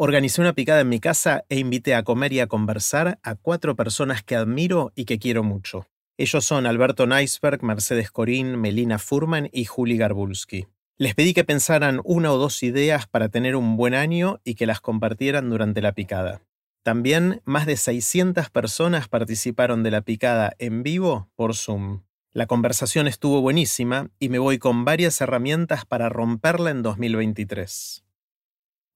Organicé una picada en mi casa e invité a comer y a conversar a cuatro personas que admiro y que quiero mucho. Ellos son Alberto Neisberg, Mercedes Corín, Melina Furman y Juli Garbulski. Les pedí que pensaran una o dos ideas para tener un buen año y que las compartieran durante la picada. También más de 600 personas participaron de la picada en vivo por Zoom. La conversación estuvo buenísima y me voy con varias herramientas para romperla en 2023.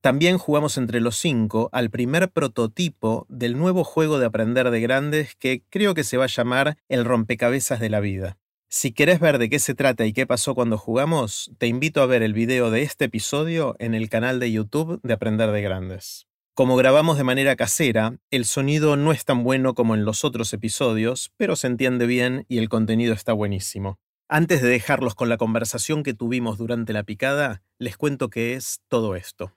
También jugamos entre los cinco al primer prototipo del nuevo juego de aprender de grandes que creo que se va a llamar el rompecabezas de la vida. Si querés ver de qué se trata y qué pasó cuando jugamos, te invito a ver el video de este episodio en el canal de YouTube de Aprender de Grandes. Como grabamos de manera casera, el sonido no es tan bueno como en los otros episodios, pero se entiende bien y el contenido está buenísimo. Antes de dejarlos con la conversación que tuvimos durante la picada, les cuento qué es todo esto.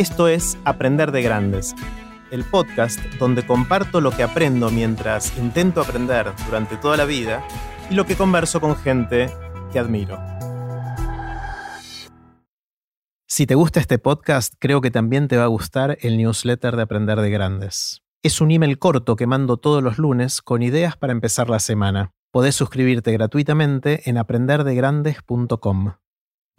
Esto es Aprender de Grandes, el podcast donde comparto lo que aprendo mientras intento aprender durante toda la vida y lo que converso con gente que admiro. Si te gusta este podcast, creo que también te va a gustar el newsletter de Aprender de Grandes. Es un email corto que mando todos los lunes con ideas para empezar la semana. Podés suscribirte gratuitamente en aprenderdegrandes.com.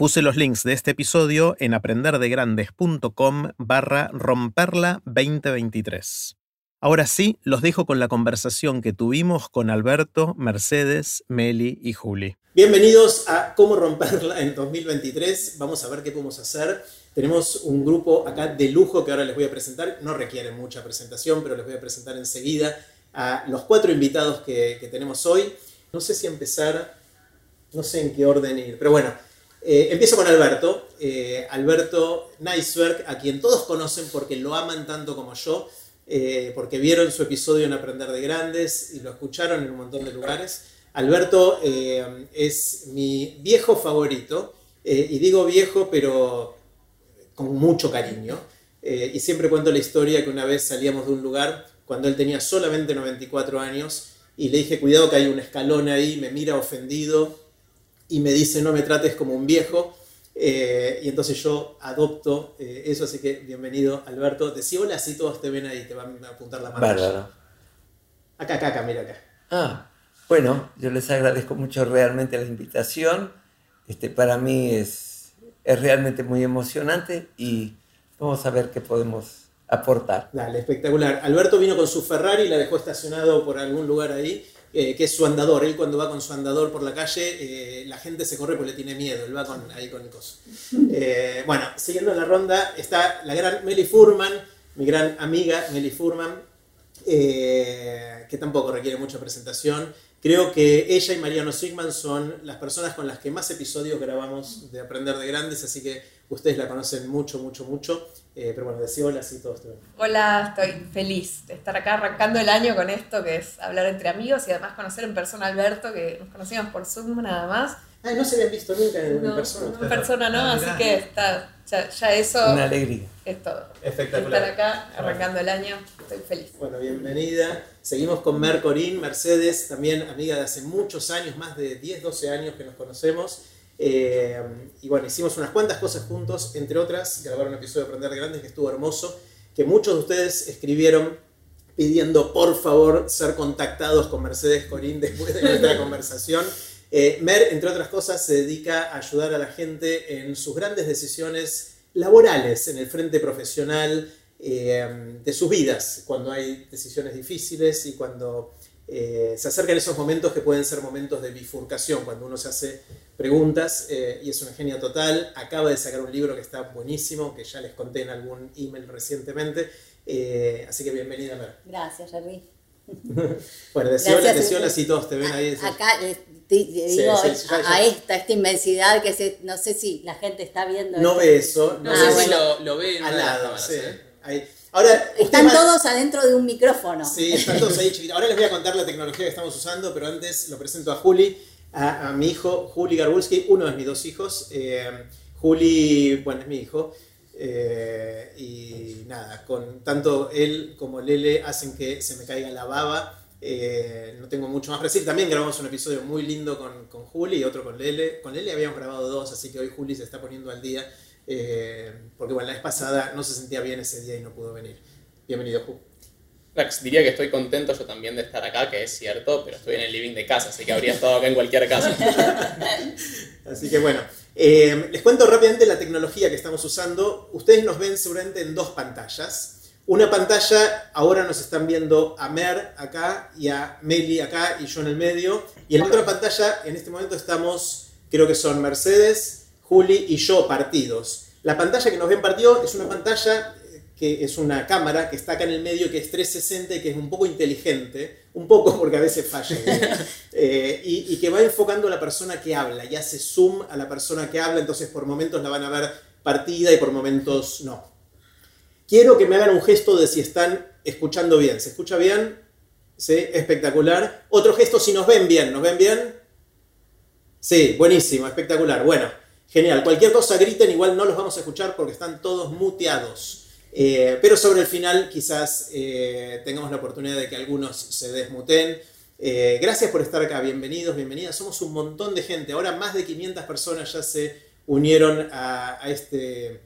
Puse los links de este episodio en aprenderdegrandes.com barra romperla 2023. Ahora sí, los dejo con la conversación que tuvimos con Alberto, Mercedes, Meli y Juli. Bienvenidos a Cómo romperla en 2023. Vamos a ver qué podemos hacer. Tenemos un grupo acá de lujo que ahora les voy a presentar. No requiere mucha presentación, pero les voy a presentar enseguida a los cuatro invitados que, que tenemos hoy. No sé si empezar, no sé en qué orden ir, pero bueno, eh, empiezo con Alberto. Eh, Alberto Neisberg, a quien todos conocen porque lo aman tanto como yo, eh, porque vieron su episodio en Aprender de Grandes y lo escucharon en un montón de lugares. Alberto es mi viejo favorito, y digo viejo, pero con mucho cariño. y siempre cuento la historia que una vez salíamos de un lugar cuando él tenía solamente 94 años y le dije, cuidado que hay un escalón ahí, me mira ofendido y me dice no me trates como un viejo. Eh, y entonces yo adopto eh, eso, así que bienvenido Alberto. Decí hola si todos te ven ahí, te van a apuntar la mano. Bárbaro. Acá, acá, acá, mira acá. Ah, bueno, yo les agradezco mucho realmente la invitación. Este, para mí es, es realmente muy emocionante y vamos a ver qué podemos aportar. Dale, espectacular. Alberto vino con su Ferrari, la dejó estacionado por algún lugar ahí eh, que es su andador. Él cuando va con su andador por la calle, eh, la gente se corre porque le tiene miedo. Él va con, ahí con el coso. Eh, bueno, siguiendo la ronda, está la gran Meli Furman, mi gran amiga Meli Furman, que tampoco requiere mucha presentación. Creo que ella y Mariano Sigman son las personas con las que más episodios grabamos de Aprender de Grandes, así que ustedes la conocen mucho, mucho, mucho. Eh, pero bueno, decía hola, sí, todos Hola, estoy feliz de estar acá arrancando el año con esto, que es hablar entre amigos y además conocer en persona a Alberto, que nos conocimos por Zoom nada más. Ah, no se habían visto nunca en, persona. En persona no, ah, así que está, ya, eso. Una alegría. Es todo. Espectacular. Estar acá arrancando el año, estoy feliz. Bueno, bienvenida. Seguimos con Mer Corín, Mercedes, también amiga de hace muchos años, más de 10, 12 años que nos conocemos. Eh, y bueno, hicimos unas cuantas cosas juntos, entre otras, grabar un episodio de Aprender de Grandes que estuvo hermoso, que muchos de ustedes escribieron pidiendo por favor ser contactados con Mercedes Corín después de nuestra conversación. Eh, Mer, entre otras cosas, se dedica a ayudar a la gente en sus grandes decisiones laborales, en el frente profesional eh, de sus vidas, cuando hay decisiones difíciles y cuando eh, se acercan esos momentos que pueden ser momentos de bifurcación, cuando uno se hace preguntas y es una genia total. Acaba de sacar un libro que está buenísimo, que ya les conté en algún email recientemente. así que bienvenida, Mer. Gracias, Jerry. bueno, decía hola, si todos te ven ahí. Acá digo, a, esta, esta inmensidad que se, no sé si la gente está viendo. No ve eso. No sé si lo, lo ven al lado. Sí. ¿eh? Ahora, están todos adentro de un micrófono. Sí, están todos ahí chiquitos. Ahora les voy a contar la tecnología que estamos usando, pero antes lo presento a Juli, a, mi hijo Juli Garbulski, uno de mis dos hijos. Eh, Juli, bueno, es mi hijo. Eh, y nada, con tanto él como Lele hacen que se me caiga la baba Eh, no tengo mucho más para decir. También grabamos un episodio muy lindo con, con Juli y otro con Lele. Con Lele habíamos grabado dos, así que hoy Juli se está poniendo al día. Eh, porque bueno, la vez pasada no se sentía bien ese día y no pudo venir. Bienvenido, Juli. diría que estoy contento yo también de estar acá, que es cierto, pero estoy en el living de casa, así que habría estado acá en cualquier casa. así que bueno, eh, les cuento rápidamente la tecnología que estamos usando. Ustedes nos ven seguramente en dos pantallas. Una pantalla, ahora nos están viendo a Mer acá y a Meli acá y yo en el medio. Y en la otra pantalla, en este momento estamos, creo que son Mercedes, Juli y yo partidos. La pantalla que nos ven partido es una pantalla eh, que es una cámara que está acá en el medio, que es 360 y que es un poco inteligente, un poco porque a veces falla, eh, y, y, que va enfocando a la persona que habla y hace zoom a la persona que habla, entonces por momentos la van a ver partida y por momentos no. Quiero que me hagan un gesto de si están escuchando bien. ¿Se escucha bien? ¿Sí? Espectacular. Otro gesto si nos ven bien. ¿Nos ven bien? Sí, buenísimo, espectacular. Bueno, genial. Cualquier cosa griten, igual no los vamos a escuchar porque están todos muteados. Eh, pero sobre el final quizás eh, tengamos la oportunidad de que algunos se desmuten. Eh, gracias por estar acá, bienvenidos, bienvenidas. Somos un montón de gente. Ahora más de 500 personas ya se unieron a este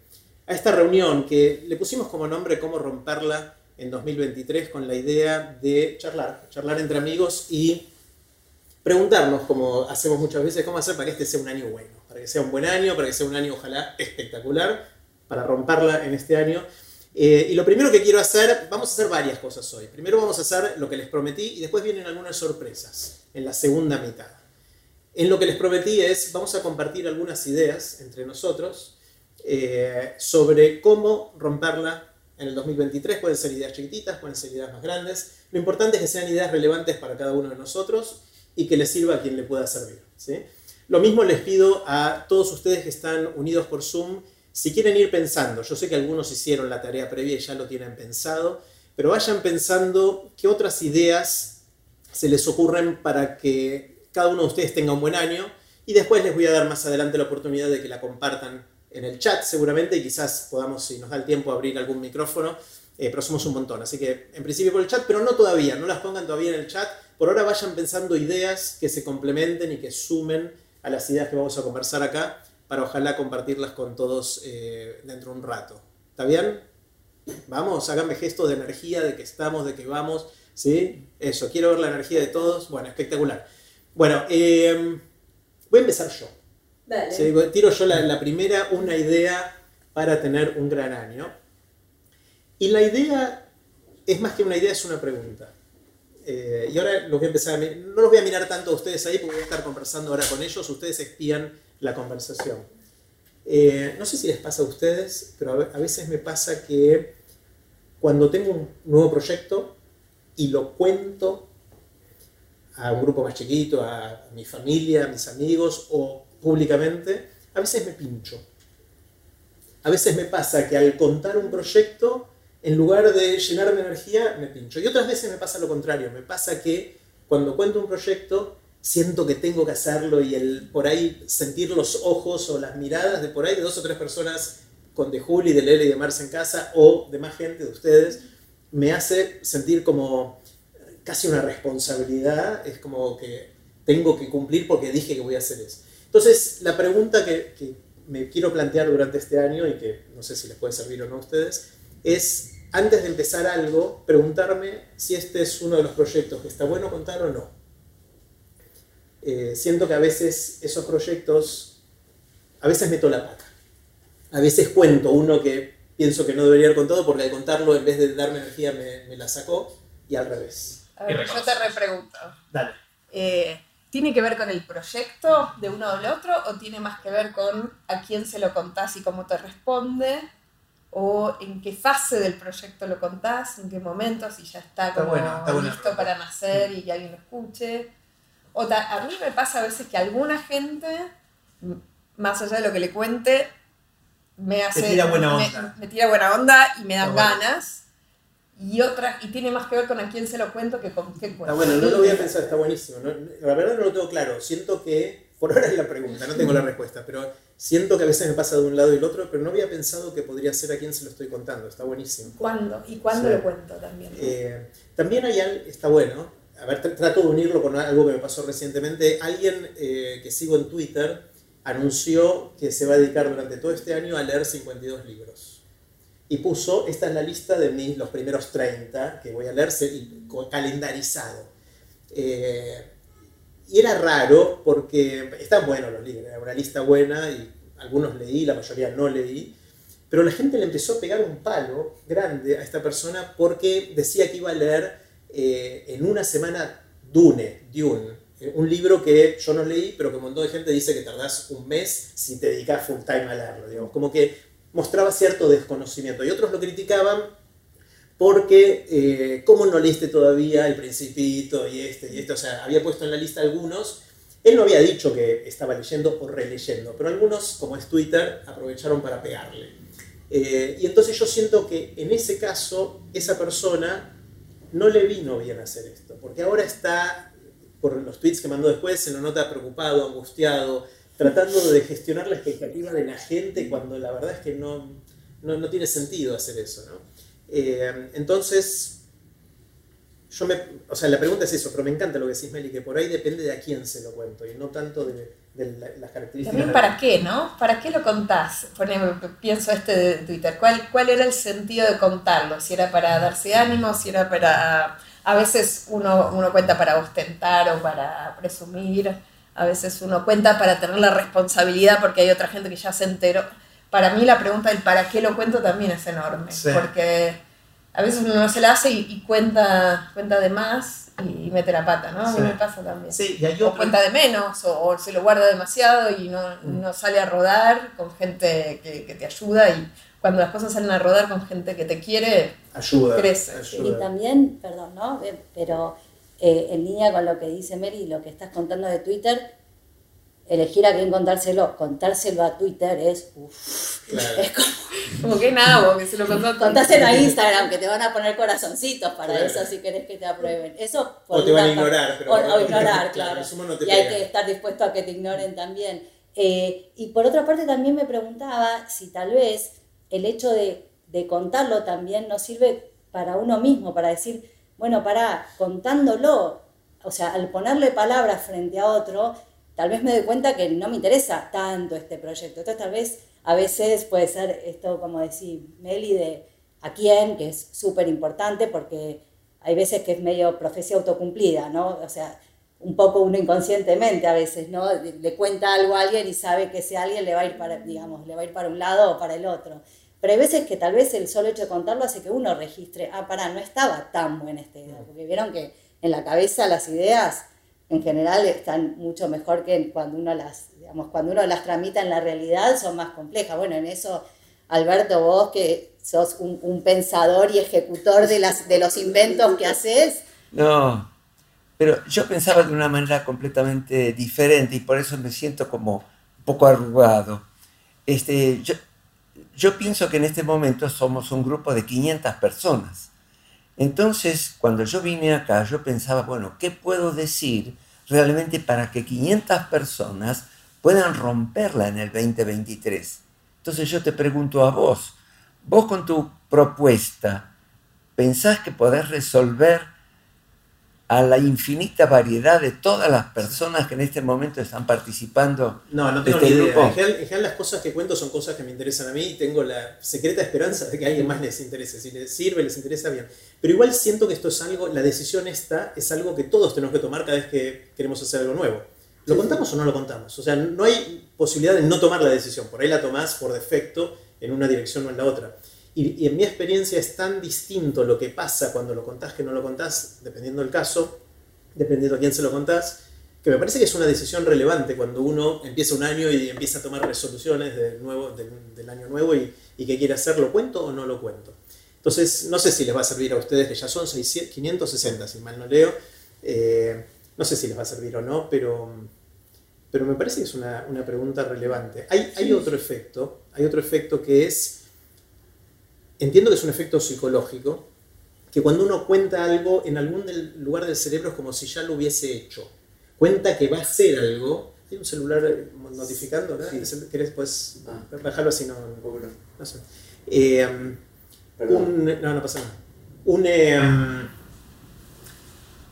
a esta reunión que le pusimos como nombre cómo romperla en 2023 con la idea de charlar, charlar entre amigos y preguntarnos, como hacemos muchas veces, cómo hacer para que este sea un año bueno, para que sea un buen año, para que sea un año ojalá espectacular, para romperla en este año. Eh, y lo primero que quiero hacer, vamos a hacer varias cosas hoy. Primero vamos a hacer lo que les prometí y después vienen algunas sorpresas en la segunda mitad. En lo que les prometí es, vamos a compartir algunas ideas entre nosotros eh, sobre cómo romperla en el 2023. Pueden ser ideas chiquititas, pueden ser ideas más grandes. Lo importante es que sean ideas relevantes para cada uno de nosotros y que les sirva a quien le pueda servir. ¿sí? Lo mismo les pido a todos ustedes que están unidos por Zoom, si quieren ir pensando, yo sé que algunos hicieron la tarea previa y ya lo tienen pensado, pero vayan pensando qué otras ideas se les ocurren para que cada uno de ustedes tenga un buen año y después les voy a dar más adelante la oportunidad de que la compartan en el chat seguramente y quizás podamos, si nos da el tiempo, abrir algún micrófono, eh, pero somos un montón. Así que en principio por el chat, pero no todavía, no las pongan todavía en el chat. Por ahora vayan pensando ideas que se complementen y que sumen a las ideas que vamos a conversar acá para ojalá compartirlas con todos eh, dentro de un rato. ¿Está bien? Vamos, háganme gestos de energía, de que estamos, de que vamos. ¿Sí? Eso, quiero ver la energía de todos. Bueno, espectacular. Bueno, eh, voy a empezar yo tiro yo la, primera, una idea para tener un gran año. Y la idea es más que una idea, es una pregunta. Eh, y ahora los voy a empezar a no los voy a mirar tanto a ustedes ahí porque voy a estar conversando ahora con ellos, ustedes espían la conversación. Eh, no sé si les pasa a ustedes, pero a veces me pasa que cuando tengo un nuevo proyecto y lo cuento a un grupo más chiquito, a mi familia, a mis amigos, o públicamente, a veces me pincho. A veces me pasa que al contar un proyecto, en lugar de llenarme energía, me pincho. Y otras veces me pasa lo contrario. Me pasa que cuando cuento un proyecto, siento que tengo que hacerlo y el, por ahí sentir los ojos o las miradas de por ahí de dos o tres personas con de Juli, de Lele y de Marce en casa o de más gente de ustedes, me hace sentir como casi una responsabilidad. Es como que tengo que cumplir porque dije que voy a hacer eso. Entonces, la pregunta que, me quiero plantear durante este año y que no sé si les puede servir o no a ustedes, es antes de empezar algo, preguntarme si este es uno de los proyectos que está bueno contar o no. Eh, siento que a veces esos proyectos, a veces meto la pata. A veces cuento uno que pienso que no debería haber contado porque al contarlo en vez de darme energía me, la sacó y al revés. A ver, yo te repregunto. Dale. Eh, ¿Tiene que ver con el proyecto de uno o del otro o tiene más que ver con a quién se lo contás y cómo te responde? ¿O en qué fase del proyecto lo contás? ¿En qué momento? Si ya está como listo para nacer y que alguien lo escuche. O a mí me pasa a veces que alguna gente, más allá de lo que le cuente, me hace... Me tira buena onda. Me, tira buena onda y me dan ganas y otra, y tiene más que ver con a quién se lo cuento que con qué cuento. Está bueno, no lo voy a pensar, está buenísimo. la verdad no lo tengo claro. Siento que, por ahora es la pregunta, no tengo la respuesta, pero siento que a veces me pasa de un lado y del otro, pero no había pensado que podría ser a quién se lo estoy contando. Está buenísimo. ¿Cuándo? ¿Y cuándo lo cuento también? Eh, también hay algo, está bueno, a ver, trato de unirlo con algo que me pasó recientemente. Alguien eh, que sigo en Twitter anunció que se va a dedicar durante todo este año a leer 52 libros. Y puso, esta es la lista de mis, los primeros 30 que voy a leer calendarizado. Eh, y era raro porque están buenos los libros, era una lista buena y algunos leí, la mayoría no leí. Pero la gente le empezó a pegar un palo grande a esta persona porque decía que iba a leer eh, en una semana Dune, Dune, eh, un libro que yo no leí, pero que un montón de gente dice que tardás un mes si te dedicas full time a leerlo, digamos, como que mostraba cierto desconocimiento. Y otros lo criticaban porque, eh, ¿cómo no leíste todavía El Principito y este y este? O sea, había puesto en la lista algunos. Él no había dicho que estaba leyendo o releyendo, pero algunos, como es Twitter, aprovecharon para pegarle. y entonces yo siento que en ese caso, esa persona no le vino bien hacer esto, porque ahora está, por los tweets que mandó después, se lo nota preocupado, angustiado, tratando de gestionar la expectativa de la gente cuando la verdad es que no, no, tiene sentido hacer eso. ¿no? Eh, entonces, yo me, o sea, la pregunta es eso, pero me encanta lo que decís, Meli, que por ahí depende de a quién se lo cuento y no tanto de, las características. También para qué, ¿no? ¿Para qué lo contás? pienso este de Twitter. ¿Cuál, ¿Cuál era el sentido de contarlo? Si era para darse ánimo, si era para... A veces uno, uno cuenta para ostentar o para presumir, a veces uno cuenta para tener la responsabilidad porque hay otra gente que ya se enteró. Para mí la pregunta del para qué lo cuento también es enorme, porque a veces uno no se la hace y, cuenta, cuenta de más y, mete la pata, ¿no? A mí me pasa también. Sí, y hay O cuenta de menos, o, se lo guarda demasiado y no, mm. no sale a rodar con gente que, que, te ayuda y cuando las cosas salen a rodar con gente que te quiere, ayuda, crece. Y también, perdón, ¿no? Eh, pero eh, en línea con lo que dice Mary y lo que estás contando de Twitter, elegir a quién contárselo, contárselo a Twitter es, uff, es como, que nada, que se lo contó. Contáselo a Instagram, que te van a poner corazoncitos para eso si querés que te aprueben. Eso o te van a ignorar. Pero o, ignorar, claro. y hay que estar dispuesto a que te ignoren también. Eh, y por otra parte también me preguntaba si tal vez el hecho de, de contarlo también nos sirve para uno mismo, para decir, bueno, para contándolo, o sea, al ponerle palabras frente a otro, tal vez me doy cuenta que no me interesa tanto este proyecto. Entonces tal vez a veces puede ser esto, como decir Meli, de a quién, que es súper importante porque hay veces que es medio profecía autocumplida, ¿no? O sea, un poco uno inconscientemente a veces, ¿no? Le cuenta algo a alguien y sabe que ese alguien le va a ir para, digamos, le va a ir para un lado o para el otro. Pero hay veces que tal vez el solo hecho de contarlo hace que uno registre, ah, pará, no estaba tan buena esta idea, porque vieron que en la cabeza las ideas en general están mucho mejor que cuando uno las, digamos, cuando uno las tramita en la realidad son más complejas. Bueno, en eso, Alberto, vos que sos un, pensador y ejecutor de, las, de los inventos que haces. No, pero yo pensaba de una manera completamente diferente y por eso me siento como un poco arrugado. Este, yo, yo pienso que en este momento somos un grupo de 500 personas entonces, cuando yo vine acá, yo pensaba, bueno, ¿qué puedo decir realmente para que 500 personas puedan romperla en el 2023? Entonces yo te pregunto a vos, vos con tu propuesta, ¿pensás que podés resolver a la infinita variedad de todas las personas que en este momento están participando. No, no tengo este ni idea. En general, las cosas que cuento son cosas que me interesan a mí y tengo la secreta esperanza de que a alguien más les interese. Si les sirve, les interesa bien. Pero igual siento que esto es algo, la decisión esta es algo que todos tenemos que tomar cada vez que queremos hacer algo nuevo. ¿Lo contamos o no lo contamos? O sea, no hay posibilidad de no tomar la decisión. Por ahí la tomás por defecto en una dirección o en la otra. Y, en mi experiencia es tan distinto lo que pasa cuando lo contás que no lo contás, dependiendo del caso, dependiendo a quién se lo contás, que me parece que es una decisión relevante cuando uno empieza un año y empieza a tomar resoluciones del, nuevo, del, año nuevo y, y qué quiere hacer, ¿lo cuento o no lo cuento? Entonces, no sé si les va a servir a ustedes, que ya son 560, si mal no leo, eh, no sé si les va a servir o no, pero, pero me parece que es una, una pregunta relevante. Hay, hay otro efecto, hay otro efecto que es entiendo que es un efecto psicológico, que cuando uno cuenta algo en algún lugar del cerebro es como si ya lo hubiese hecho. Cuenta que va a hacer algo. ¿Hay un celular eh, notificando? ¿no? ¿Querés pues bajarlo así? No, no sé. Eh, no, no pasa nada. Un, eh,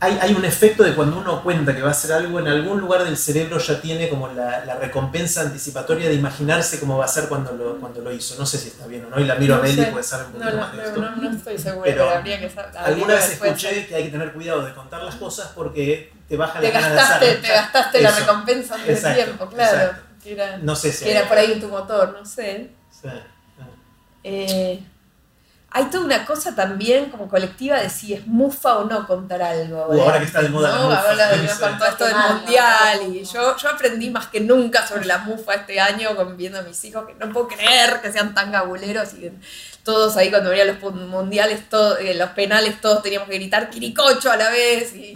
hay, un efecto de cuando uno cuenta que va a hacer algo, en algún lugar del cerebro ya tiene como la, recompensa anticipatoria de imaginarse cómo va a ser cuando lo, cuando lo hizo. No sé si está bien o no, y la miro a Meli, puede saber un poquito no, más de esto. No, no estoy segura, pero, habría que saber. Alguna vez escuché que hay que tener cuidado de contar las cosas porque te baja la gana de. Te gastaste la recompensa del tiempo, claro. era, no sé si que era por ahí en tu motor, no sé. Sí. Eh, hay toda una cosa también como colectiva de si es mufa o no contar algo. ahora que está de moda ¿no? la mufa. Ahora de, con todo esto del mundial. Y yo, yo aprendí más que nunca sobre la mufa este año con viendo a mis hijos, que no puedo creer que sean tan gabuleros y todos ahí cuando venían los mundiales, todos, eh, los penales, todos teníamos que gritar Quiricocho a la vez. Y...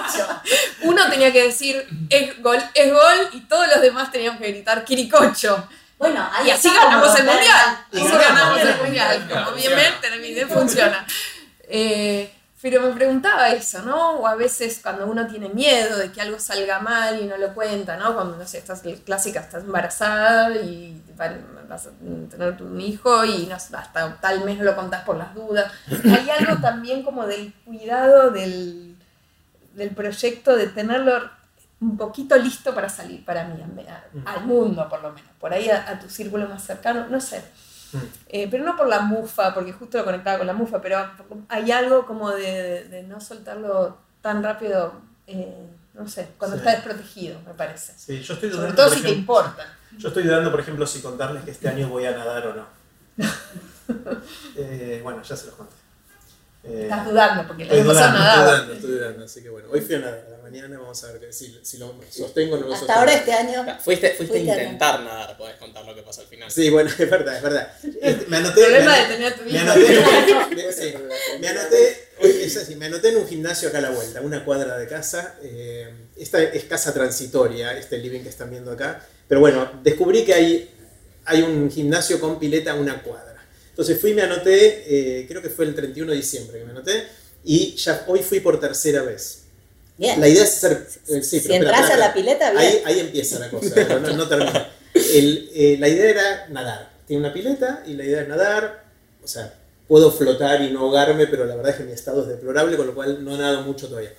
Uno tenía que decir es gol, es gol y todos los demás teníamos que gritar Quiricocho. Bueno, y así ganamos el mundial. Así ganamos el mundial. Obviamente funciona. Eh, pero me preguntaba eso, ¿no? O a veces cuando uno tiene miedo de que algo salga mal y no lo cuenta, ¿no? Cuando, no sé, estás clásica, estás embarazada y vas a tener un hijo y hasta tal mes no lo contás por las dudas. Hay algo también como del cuidado del, del proyecto, de tenerlo un poquito listo para salir para mí, mm. al mundo por lo menos, por ahí a, tu círculo más cercano, no sé. Mm. Eh, pero no por la mufa, porque justo lo conectaba con la mufa, pero hay algo como de, no soltarlo tan rápido, eh, no sé, cuando está desprotegido, me parece. Sí, yo estoy dudando. Sobre todo si te importa. Yo estoy dudando, por ejemplo, si contarles que este año voy a nadar o no. Eh, bueno, ya se los conté. Estás dudando, porque estoy dudando, Estoy dudando, así que bueno, hoy fui a nadar mañana, vamos a ver si, si lo sostengo o no lo Hasta ahora este año. Fuiste, fuiste, a intentar nadar, podés contar lo que pasó al final. Sí, bueno, es verdad, es verdad. Me anoté. Problema me, de tener tu me anoté, sí, me anoté, es así, me anoté en un gimnasio acá a la vuelta, una cuadra de casa. Eh, esta es casa transitoria, este living que están viendo acá. Pero bueno, descubrí que hay, hay un gimnasio con pileta a una cuadra. Entonces fui y me anoté, eh, creo que fue el 31 de diciembre que me anoté, y ya hoy fui por tercera vez. La idea es hacer. Eh, sí, si entras a la pileta, bien. Ahí, ahí empieza la cosa, no, termina. El, eh, la idea era nadar. Tiene una pileta y la idea es nadar. O sea, puedo flotar y no ahogarme, pero la verdad es que mi estado es deplorable, con lo cual no he nadado mucho todavía.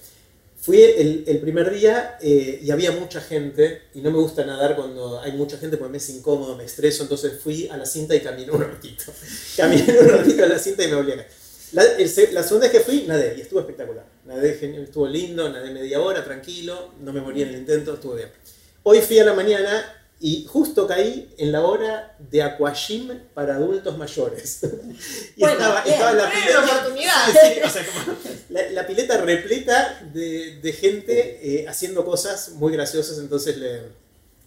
Fui el, el primer día eh, y había mucha gente, y no me gusta nadar cuando hay mucha gente porque me es incómodo, me estreso, entonces fui a la cinta y caminé un ratito. Caminé un ratito a la cinta y me volví a La, la, segunda vez que fui, nadé y estuvo espectacular. Nadé estuvo lindo, nadé media hora, tranquilo, no me morí en el intento, estuvo bien. Hoy fui a la mañana y justo caí en la hora de aquagym para adultos mayores. y estaba, estaba, la pileta. la, pileta repleta de, de gente eh, haciendo cosas muy graciosas, entonces le,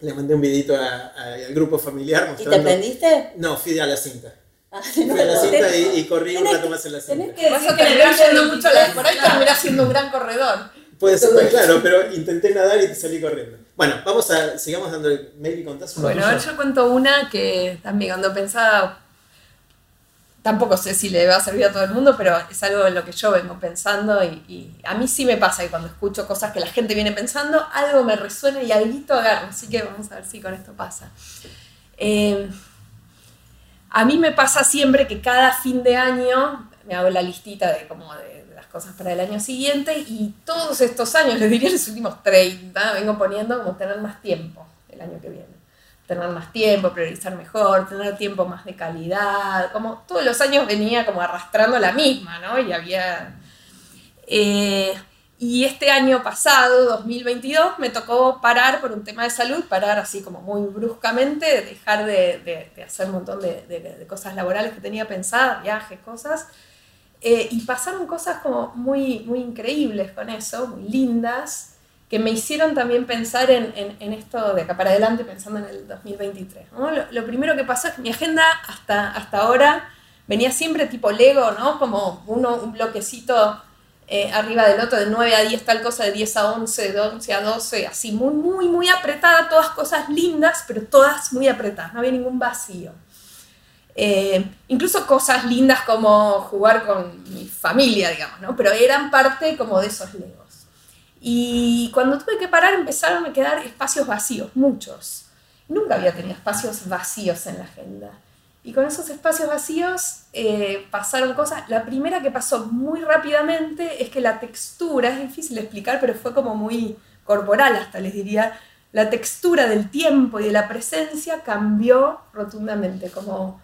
le mandé un videito al grupo familiar mostrando. ¿Y te prendiste? No, fui a la cinta. Ah, Fui a la cinta y, corrí un rato más en la cinta. Que Vas a terminar yendo mucho a la por ahí terminás siendo un gran corredor. Puede ser, pues, claro, pero intenté nadar y salí corriendo. Bueno, vamos a, sigamos dando mail y contás una Bueno, a ver, yo cuento una que también cuando pensaba, tampoco sé si le va a servir a todo el mundo, pero es algo en lo que yo vengo pensando y, a mí sí me pasa que cuando escucho cosas que la gente viene pensando, algo me resuena y algo agarro, así que vamos a ver si con esto pasa. Eh, a mí me pasa siempre que cada fin de año me hago la listita de, como de, las cosas para el año siguiente y todos estos años, les diría los últimos 30, vengo poniendo como tener más tiempo el año que viene. Tener más tiempo, priorizar mejor, tener tiempo más de calidad, como todos los años venía como arrastrando la misma, ¿no? Y había... Eh, y este año pasado, 2022, me tocó parar por un tema de salud, parar así como muy bruscamente, dejar de, hacer un montón de, cosas laborales que tenía pensadas, viajes, cosas. Eh, y pasaron cosas como muy, muy increíbles con eso, muy lindas, que me hicieron también pensar en, esto de acá para adelante, pensando en el 2023. Lo, primero que pasó es que mi agenda hasta, hasta ahora venía siempre tipo Lego, ¿no? Como uno, un bloquecito eh, arriba del otro, de 9 a 10 tal cosa, de 10 a 11, de 11 a 12, así muy, muy, muy apretada, todas cosas lindas, pero todas muy apretadas, no había ningún vacío. Eh, incluso cosas lindas como jugar con mi familia, digamos, ¿no? Pero eran parte como de esos legos. Y cuando tuve que parar empezaron a quedar espacios vacíos, muchos. Nunca había tenido espacios vacíos en la agenda. Y con esos espacios vacíos eh, pasaron cosas. La primera que pasó muy rápidamente es que la textura, es difícil de explicar, pero fue como muy corporal hasta les diría, la textura del tiempo y de la presencia cambió rotundamente, como,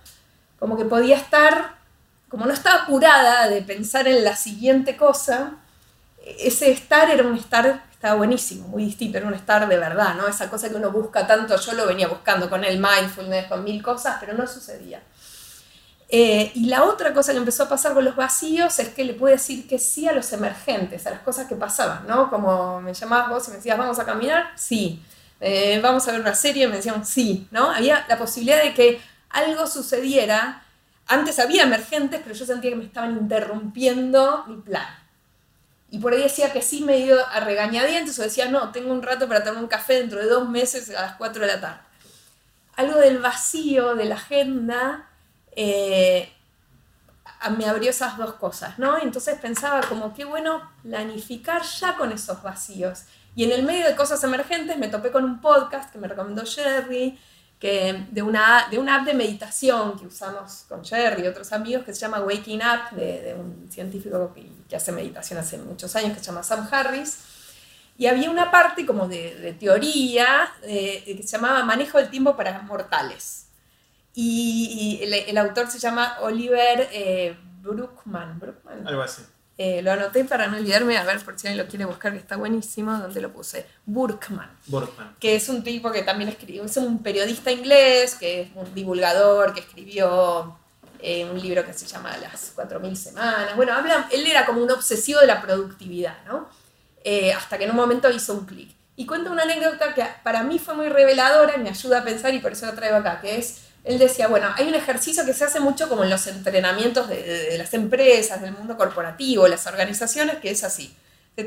como que podía estar, como no estaba curada de pensar en la siguiente cosa, ese estar era un estar, estaba buenísimo, muy distinto, era un estar de verdad, ¿no? Esa cosa que uno busca tanto, yo lo venía buscando con el mindfulness, con mil cosas, pero no sucedía. Eh, y la otra cosa que empezó a pasar con los vacíos es que le pude decir que sí a los emergentes, a las cosas que pasaban, ¿no? Como me llamabas vos y me decías, vamos a caminar, sí. Eh, vamos a ver una serie, me decían, sí, ¿no? Había la posibilidad de que algo sucediera. Antes había emergentes, pero yo sentía que me estaban interrumpiendo mi plan. Y por ahí decía que sí me iba a regañadientes o decía, no, tengo un rato para tomar un café dentro de dos meses a las 4 de la tarde. Algo del vacío, de la agenda, eh, me abrió esas dos cosas, ¿no? Entonces pensaba como qué bueno planificar ya con esos vacíos. Y en el medio de cosas emergentes me topé con un podcast que me recomendó Jerry, que, de, una, de una app de meditación que usamos con Jerry y otros amigos que se llama Waking Up, de, un científico que, hace meditación hace muchos años que se llama Sam Harris. Y había una parte como de, teoría eh, que se llamaba Manejo del tiempo para mortales. Y, el, autor se llama Oliver eh, Bruckman. Algo así. Eh, lo anoté para no olvidarme, a ver por si alguien lo quiere buscar, que está buenísimo, donde lo puse. Burkman. Burkman. Que es un tipo que también escribió, es un periodista inglés, que es un divulgador, que escribió eh, un libro que se llama Las 4.000 semanas. Bueno, habla, él era como un obsesivo de la productividad, ¿no? hasta que en un momento hizo un clic. Y cuenta una anécdota que para mí fue muy reveladora y me ayuda a pensar y por eso la traigo acá, que es él decía, bueno, hay un ejercicio que se hace mucho como en los entrenamientos de, las empresas, del mundo corporativo, las organizaciones, que es así. Te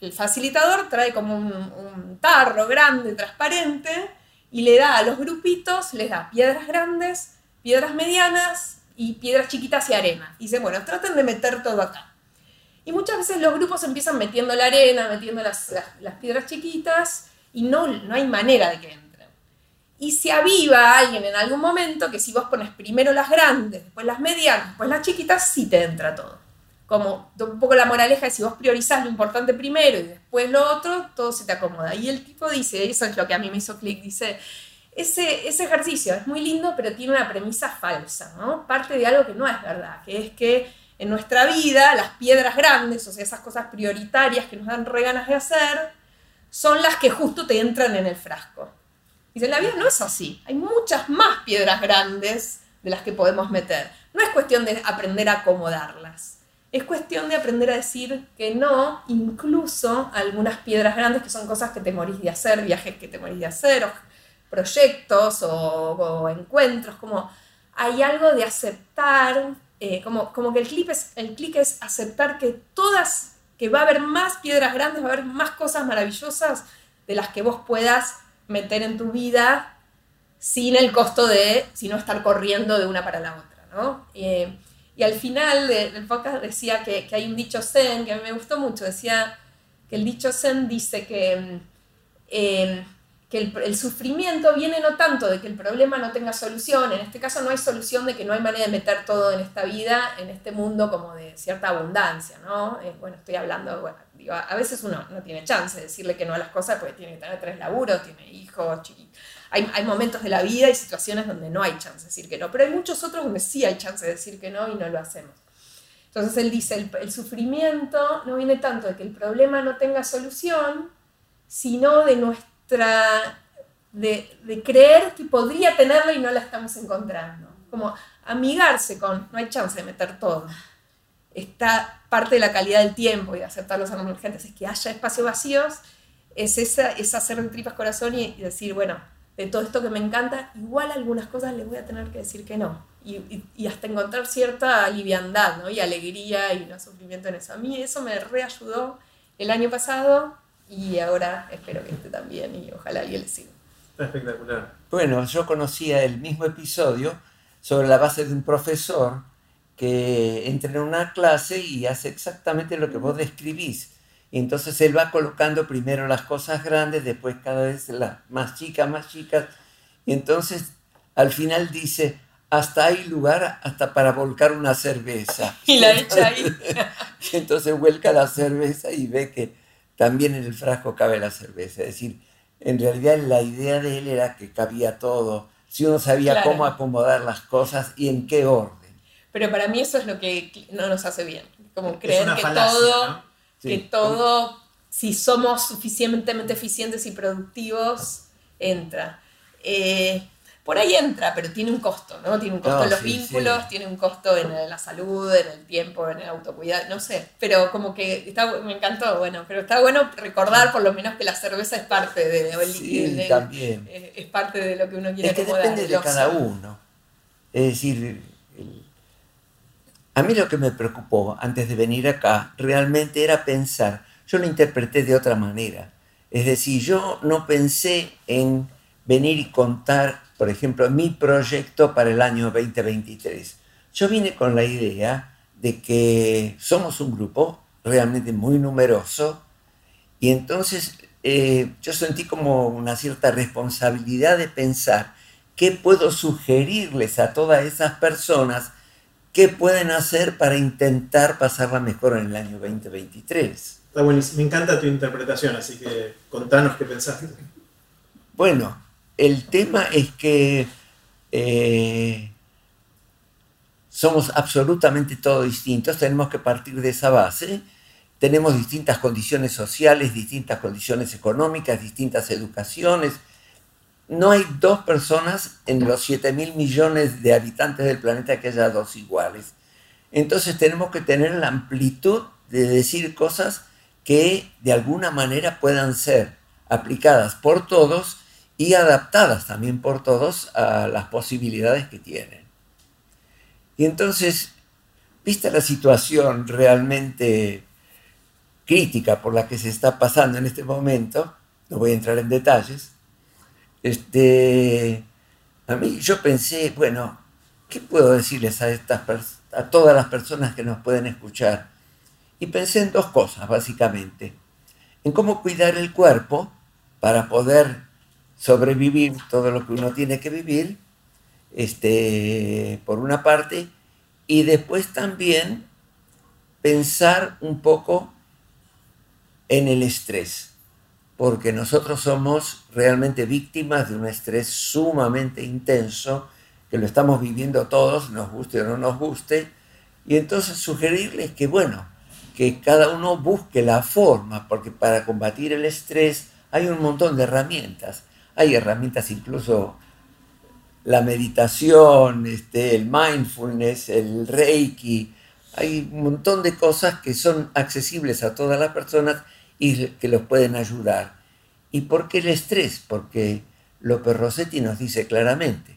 el facilitador trae como un, tarro grande, transparente, y le da a los grupitos, les da piedras grandes, piedras medianas y piedras chiquitas y arena. Y dice, bueno, traten de meter todo acá. Y muchas veces los grupos empiezan metiendo la arena, metiendo las, piedras chiquitas, y no, no hay manera de que y se aviva alguien en algún momento que si vos pones primero las grandes, después las medianas, después las chiquitas, sí te entra todo. Como un poco la moraleja de si vos priorizás lo importante primero y después lo otro, todo se te acomoda. Y el tipo dice, eso es lo que a mí me hizo clic, dice, ese, ese ejercicio es muy lindo, pero tiene una premisa falsa, ¿no? Parte de algo que no es verdad, que es que en nuestra vida las piedras grandes, o sea, esas cosas prioritarias que nos dan re ganas de hacer, son las que justo te entran en el frasco. Dice, la vida no es así. Hay muchas más piedras grandes de las que podemos meter. No es cuestión de aprender a acomodarlas. Es cuestión de aprender a decir que no, incluso algunas piedras grandes que son cosas que te morís de hacer, viajes que te morís de hacer, o proyectos o, encuentros, como hay algo de aceptar, eh, como, como que el clic, es, es aceptar que todas, que va a haber más piedras grandes, va a haber más cosas maravillosas de las que vos puedas meter en tu vida sin el costo de, si no estar corriendo de una para la otra, ¿no? Eh, y al final del podcast decía que, hay un dicho zen que a mí me gustó mucho, decía que el dicho zen dice que, eh, que el, el, sufrimiento viene no tanto de que el problema no tenga solución, en este caso no hay solución de que no hay manera de meter todo en esta vida, en este mundo como de cierta abundancia, ¿no? Eh, bueno, estoy hablando, bueno, a veces uno no tiene chance de decirle que no a las cosas porque tiene que tener tres laburos, tiene hijos, hay, hay, momentos de la vida y situaciones donde no hay chance de decir que no, pero hay muchos otros donde sí hay chance de decir que no y no lo hacemos. Entonces él dice, el, sufrimiento no viene tanto de que el problema no tenga solución, sino de nuestra, de, de creer que podría tenerla y no la estamos encontrando. Como amigarse con, no hay chance de meter todo está parte de la calidad del tiempo y de aceptar los emergentes, es que haya espacios vacíos, es, esa, es hacer de tripas corazón y, decir, bueno, de todo esto que me encanta, igual algunas cosas les voy a tener que decir que no. Y, hasta encontrar cierta liviandad ¿no? y alegría y no sufrimiento en eso. A mí eso me reayudó el año pasado y ahora espero que esté también y ojalá alguien le siga. Espectacular. Bueno, yo conocía el mismo episodio sobre la base de un profesor que entra en una clase y hace exactamente lo que vos describís. Y entonces él va colocando primero las cosas grandes, después cada vez las más chicas, más chicas. Y entonces al final dice, hasta hay lugar hasta para volcar una cerveza. Y la echa ahí. entonces vuelca la cerveza y ve que también en el frasco cabe la cerveza. Es decir, en realidad la idea de él era que cabía todo, si uno sabía cómo acomodar las cosas y en qué orden. Pero para mí eso es lo que no nos hace bien, como creer que todo, que todo, si somos suficientemente eficientes y productivos, entra. Eh, por ahí entra, pero tiene un costo, ¿no? Tiene un costo en los vínculos, tiene un costo en la salud, en el tiempo, en el autocuidado, no sé. Pero como que está, me encantó, bueno, pero está bueno recordar por lo menos que la cerveza es parte de, sí, también. Es, parte de lo que uno quiere es que depende de cada uno. Es decir, a mí lo que me preocupó antes de venir acá realmente era pensar, yo lo interpreté de otra manera. Es decir, yo no pensé en venir y contar, por ejemplo, mi proyecto para el año 2023. Yo vine con la idea de que somos un grupo realmente muy numeroso y entonces eh, yo sentí como una cierta responsabilidad de pensar qué puedo sugerirles a todas esas personas qué pueden hacer para intentar pasarla mejor en el año 2023. Está buenísimo, me encanta tu interpretación, así que contanos qué pensaste. Bueno, el tema es que eh, somos absolutamente todos distintos, tenemos que partir de esa base, tenemos distintas condiciones sociales, distintas condiciones económicas, distintas educaciones. No hay dos personas en los 7 mil millones de habitantes del planeta que haya dos iguales. Entonces tenemos que tener la amplitud de decir cosas que de alguna manera puedan ser aplicadas por todos y adaptadas también por todos a las posibilidades que tienen. Y entonces, vista la situación realmente crítica por la que se está pasando en este momento, no voy a entrar en detalles, este, a mí yo pensé, bueno, ¿qué puedo decirles a, estas, a todas las personas que nos pueden escuchar? Y pensé en dos cosas, básicamente. En cómo cuidar el cuerpo para poder sobrevivir todo lo que uno tiene que vivir, este, por una parte, y después también pensar un poco en el estrés, porque nosotros somos realmente víctimas de un estrés sumamente intenso, que lo estamos viviendo todos, nos guste o no nos guste, y entonces sugerirles que, bueno, que cada uno busque la forma, porque para combatir el estrés hay un montón de herramientas. Hay herramientas incluso la meditación, este, el mindfulness, el reiki, hay un montón de cosas que son accesibles a todas las personas y que los pueden ayudar. ¿Y por qué el estrés? Porque López Rossetti nos dice claramente,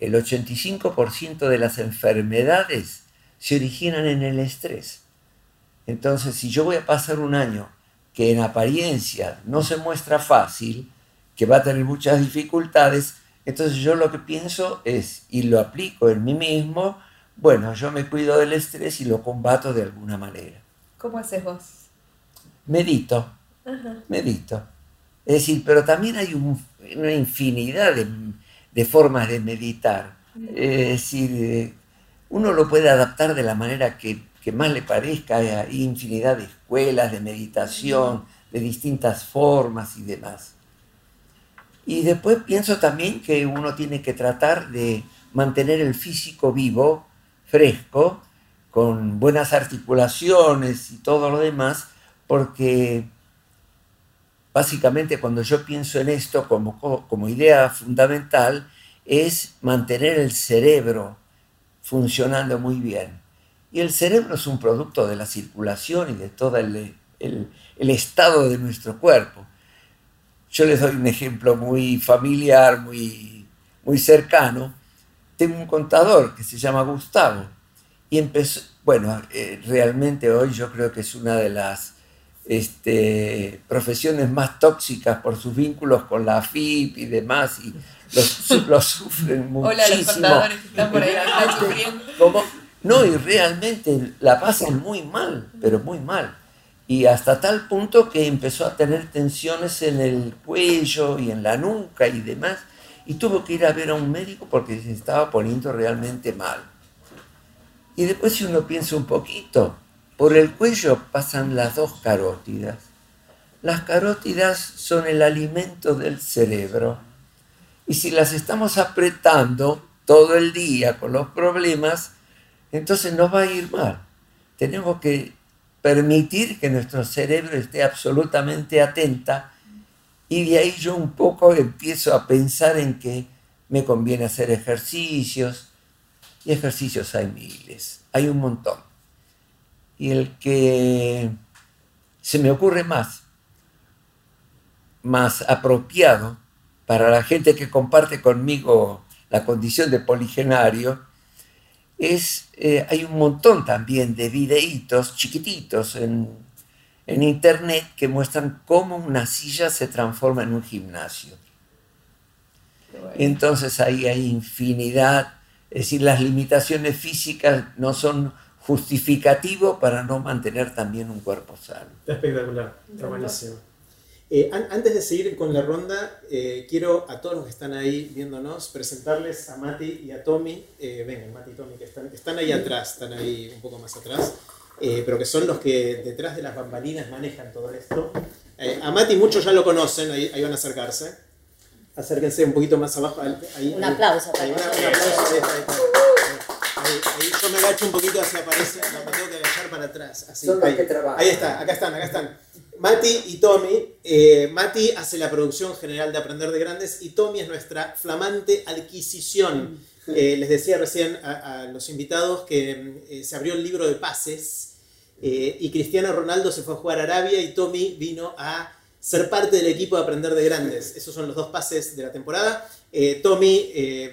el 85% de las enfermedades se originan en el estrés. Entonces, si yo voy a pasar un año que en apariencia no se muestra fácil, que va a tener muchas dificultades, entonces yo lo que pienso es, y lo aplico en mí mismo, bueno, yo me cuido del estrés y lo combato de alguna manera. ¿Cómo haces vos? Medito, medito. Es decir, pero también hay una infinidad de, formas de meditar. Es decir, eh, uno lo puede adaptar de la manera que, que más le parezca. Hay infinidad de escuelas de meditación, de distintas formas y demás. Y después pienso también que uno tiene que tratar de mantener el físico vivo, fresco, con buenas articulaciones y todo lo demás, porque básicamente cuando yo pienso en esto como, como idea fundamental, es mantener el cerebro funcionando muy bien. Y el cerebro es un producto de la circulación y de todo el, el estado de nuestro cuerpo. Yo les doy un ejemplo muy familiar, muy, muy cercano. Tengo un contador que se llama Gustavo y empezó, bueno, eh, realmente hoy yo creo que es una de las este, profesiones más tóxicas por sus vínculos con la FIP y demás, y los, sufren muchísimo. Hola, los contadores que están por ahí, No, y realmente la pasan muy mal, pero muy mal y hasta tal punto que empezó a tener tensiones en el cuello y en la nuca y demás. y tuvo que ir a ver a un médico porque se estaba poniendo realmente mal. Y después si uno piensa un poquito, por el cuello pasan las dos carótidas. Las carótidas son el alimento del cerebro. Y si las estamos apretando todo el día con los problemas, entonces nos va a ir mal. Tenemos que permitir que nuestro cerebro esté absolutamente atenta y de ahí yo un poco empiezo a pensar en que me conviene hacer ejercicios y ejercicios hay miles, hay un montón. Y el que se me ocurre más, más apropiado para la gente que comparte conmigo la condición de poligenario, es, eh, hay un montón también de videitos chiquititos en, en internet que muestran cómo una silla se transforma en un gimnasio. Entonces ahí hay infinidad, es decir, las limitaciones físicas no son justificativo para no mantener también un cuerpo sano. Está espectacular, está buenísimo. Eh, antes de seguir con la ronda, eh, quiero a todos los que están ahí viéndonos presentarles a Mati y a Tommy. Eh, vengan, Mati y Tommy, que están, están ahí atrás, están ahí un poco más atrás, pero que son los que detrás de las bambalinas manejan todo esto. a Mati muchos ya lo conocen, ahí, van a acercarse. Acérquense un poquito más abajo. un aplauso. Ahí, un aplauso. Ahí, yo me agacho un poquito hacia aparece, me tengo que agachar para atrás. Así, ahí, ahí está, acá están, acá están. Mati y Tommy. Eh, Mati hace la producción general de Aprender de Grandes y Tommy es nuestra flamante adquisición. Eh, les decía recién a, los invitados que eh, se abrió el libro de pases y Cristiano Ronaldo se fue a jugar a Arabia y Tommy vino a ser parte del equipo de Aprender de Grandes. Esos son los dos pases de la temporada. Tommy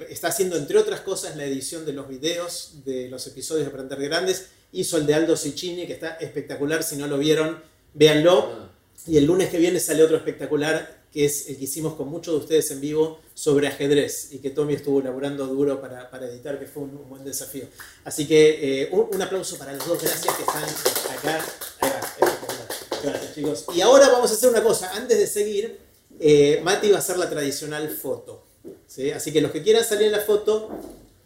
está haciendo, entre otras cosas, la edición de los videos de los episodios de Aprender de Grandes. Hizo el de Aldo Ciccini, que está espectacular. Si no lo vieron, véanlo. Ah. Y el lunes que viene sale otro espectacular, que es el que hicimos con muchos de ustedes en vivo sobre ajedrez y que Tommy estuvo laburando duro para, para editar, que fue un, buen desafío. Así que eh, un, aplauso para los dos, gracias que están acá. Gracias chicos. Y ahora vamos a hacer una cosa, antes de seguir, eh, Mati va a hacer la tradicional foto. ¿sí? Así que los que quieran salir en la foto,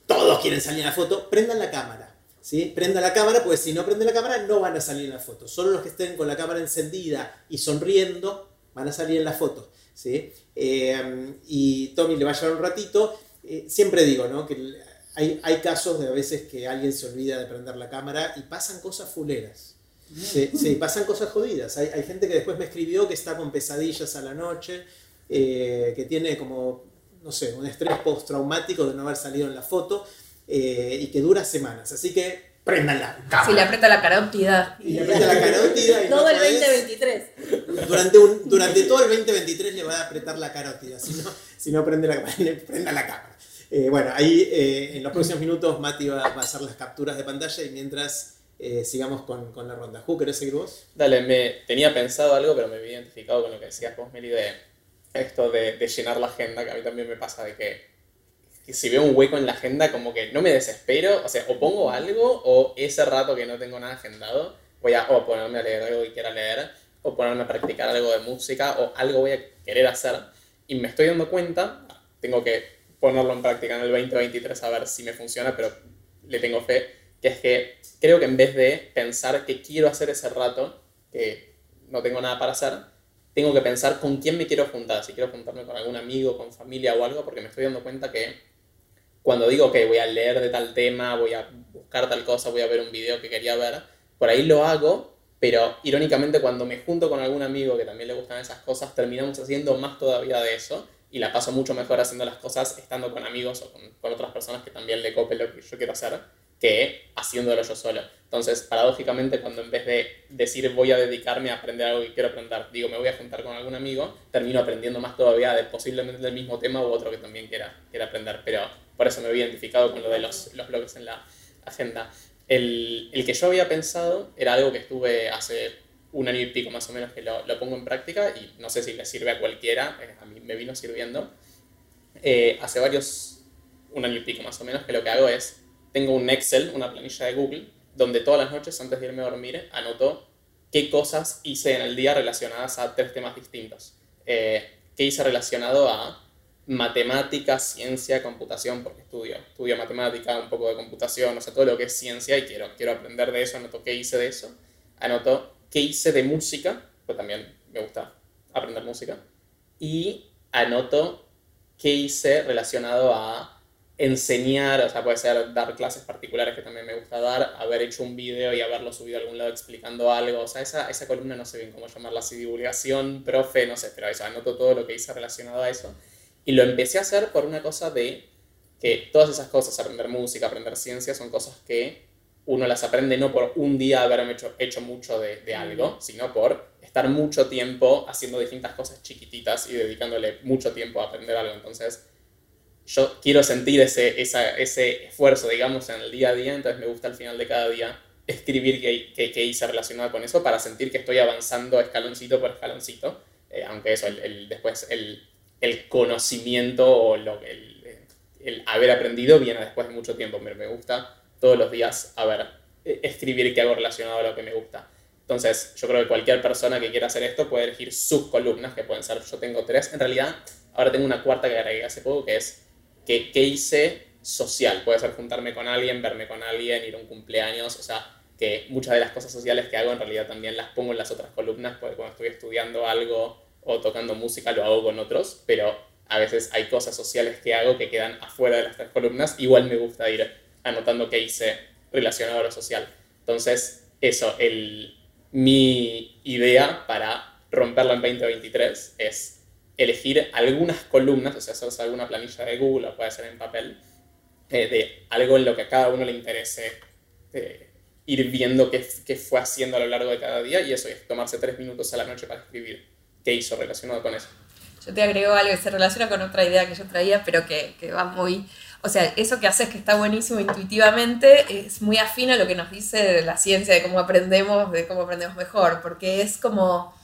todos quieren salir en la foto, prendan la cámara. ¿Sí? Prenda la cámara, pues si no prende la cámara no van a salir en la foto. Solo los que estén con la cámara encendida y sonriendo van a salir en la foto. ¿sí? Eh, y Tommy le va a llevar un ratito. Eh, siempre digo ¿no? que hay, hay, casos de a veces que alguien se olvida de prender la cámara y pasan cosas fuleras. Sí, pasan cosas jodidas. Hay, hay, gente que después me escribió que está con pesadillas a la noche, eh, que tiene como, no sé, un estrés postraumático de no haber salido en la foto. Eh, y que dura semanas. Así que préndanla. Si le aprieta la carótida. Y le aprieta la carótida. todo el 2023. Durante, un, durante todo el 2023 le va a apretar la carótida. Si no, si no prende la, prenda la cámara. Eh, bueno, ahí eh, en los próximos minutos Mati va, a hacer las capturas de pantalla y mientras sigamos con, con, la ronda. Ju, ¿querés seguir vos? Dale, me tenía pensado algo, pero me había identificado con lo que decías vos, Meli, de esto de, de llenar la agenda, que a mí también me pasa de que si veo un hueco en la agenda, como que no me desespero, o sea, o pongo algo, o ese rato que no tengo nada agendado, voy a o ponerme a leer algo que quiera leer, o ponerme a practicar algo de música, o algo voy a querer hacer, y me estoy dando cuenta, tengo que ponerlo en práctica en el 2023 a ver si me funciona, pero le tengo fe, que es que creo que en vez de pensar que quiero hacer ese rato, que no tengo nada para hacer, tengo que pensar con quién me quiero juntar, si quiero juntarme con algún amigo, con familia o algo, porque me estoy dando cuenta que cuando digo que voy a leer de tal tema, voy a buscar tal cosa, voy a ver un video que quería ver, por ahí lo hago, pero irónicamente cuando me junto con algún amigo que también le gustan esas cosas, terminamos haciendo más todavía de eso y la paso mucho mejor haciendo las cosas estando con amigos o con, otras personas que también le copen lo que yo quiero hacer que haciéndolo yo solo. Entonces, paradójicamente, cuando en vez de decir voy a dedicarme a aprender algo que quiero aprender, digo me voy a juntar con algún amigo, termino aprendiendo más todavía de posiblemente del mismo tema u otro que también quiera, quiera aprender. Pero por eso me había identificado con lo de los, los blogs en la agenda. El, el, que yo había pensado era algo que estuve hace un año y pico más o menos que lo, lo pongo en práctica y no sé si le sirve a cualquiera, eh, a mí me vino sirviendo. Eh, hace varios, un año y pico más o menos, que lo que hago es tengo un Excel, una planilla de Google, donde todas las noches antes de irme a dormir anoto qué cosas hice en el día relacionadas a tres temas distintos. Eh, ¿Qué hice relacionado a matemática, ciencia, computación, porque estudio, estudio matemática, un poco de computación, o sea, todo lo que es ciencia y quiero, quiero aprender de eso, anoto qué hice de eso, anoto qué hice de música, pues también me gusta aprender música, y anoto qué hice relacionado a enseñar, o sea, puede ser dar clases particulares que también me gusta dar, haber hecho un video y haberlo subido a algún lado explicando algo, o sea, esa, esa columna no sé bien cómo llamarla, si divulgación, profe, no sé, pero eso, anoto todo lo que hice relacionado a eso. Y lo empecé a hacer por una cosa de que todas esas cosas, aprender música, aprender ciencia, son cosas que uno las aprende no por un día haber hecho, hecho mucho de, de algo, sino por estar mucho tiempo haciendo distintas cosas chiquititas y dedicándole mucho tiempo a aprender algo. Entonces, yo quiero sentir ese, ese esfuerzo, digamos, en el día a día, entonces me gusta al final de cada día escribir qué, qué, hice relacionado con eso para sentir que estoy avanzando escaloncito por escaloncito, eh, aunque eso, el, después el, el, conocimiento o lo, el, el, haber aprendido viene después de mucho tiempo, pero me gusta todos los días a ver, e, escribir qué hago relacionado a lo que me gusta. Entonces, yo creo que cualquier persona que quiera hacer esto puede elegir sus columnas, que pueden ser, yo tengo tres, en realidad ahora tengo una cuarta que agregué hace poco, que es ¿qué, hice social? Puede ser juntarme con alguien, verme con alguien, ir a un cumpleaños, o sea, que muchas de las cosas sociales que hago en realidad también las pongo en las otras columnas, porque cuando estoy estudiando algo o tocando música lo hago con otros, pero a veces hay cosas sociales que hago que quedan afuera de las tres columnas, igual me gusta ir anotando qué hice relacionado a lo social. Entonces, eso, el, mi idea para romperlo en 2023 es elegir algunas columnas, o sea, hacerse alguna planilla de Google o puede ser en papel, eh, de algo en lo que a cada uno le interese eh, ir viendo qué, qué, fue haciendo a lo largo de cada día y eso, es tomarse tres minutos a la noche para escribir qué hizo relacionado con eso. Yo te agrego algo que se relaciona con otra idea que yo traía, pero que, que va muy... O sea, eso que haces que está buenísimo intuitivamente es muy afín a lo que nos dice la ciencia de cómo aprendemos, de cómo aprendemos mejor, porque es como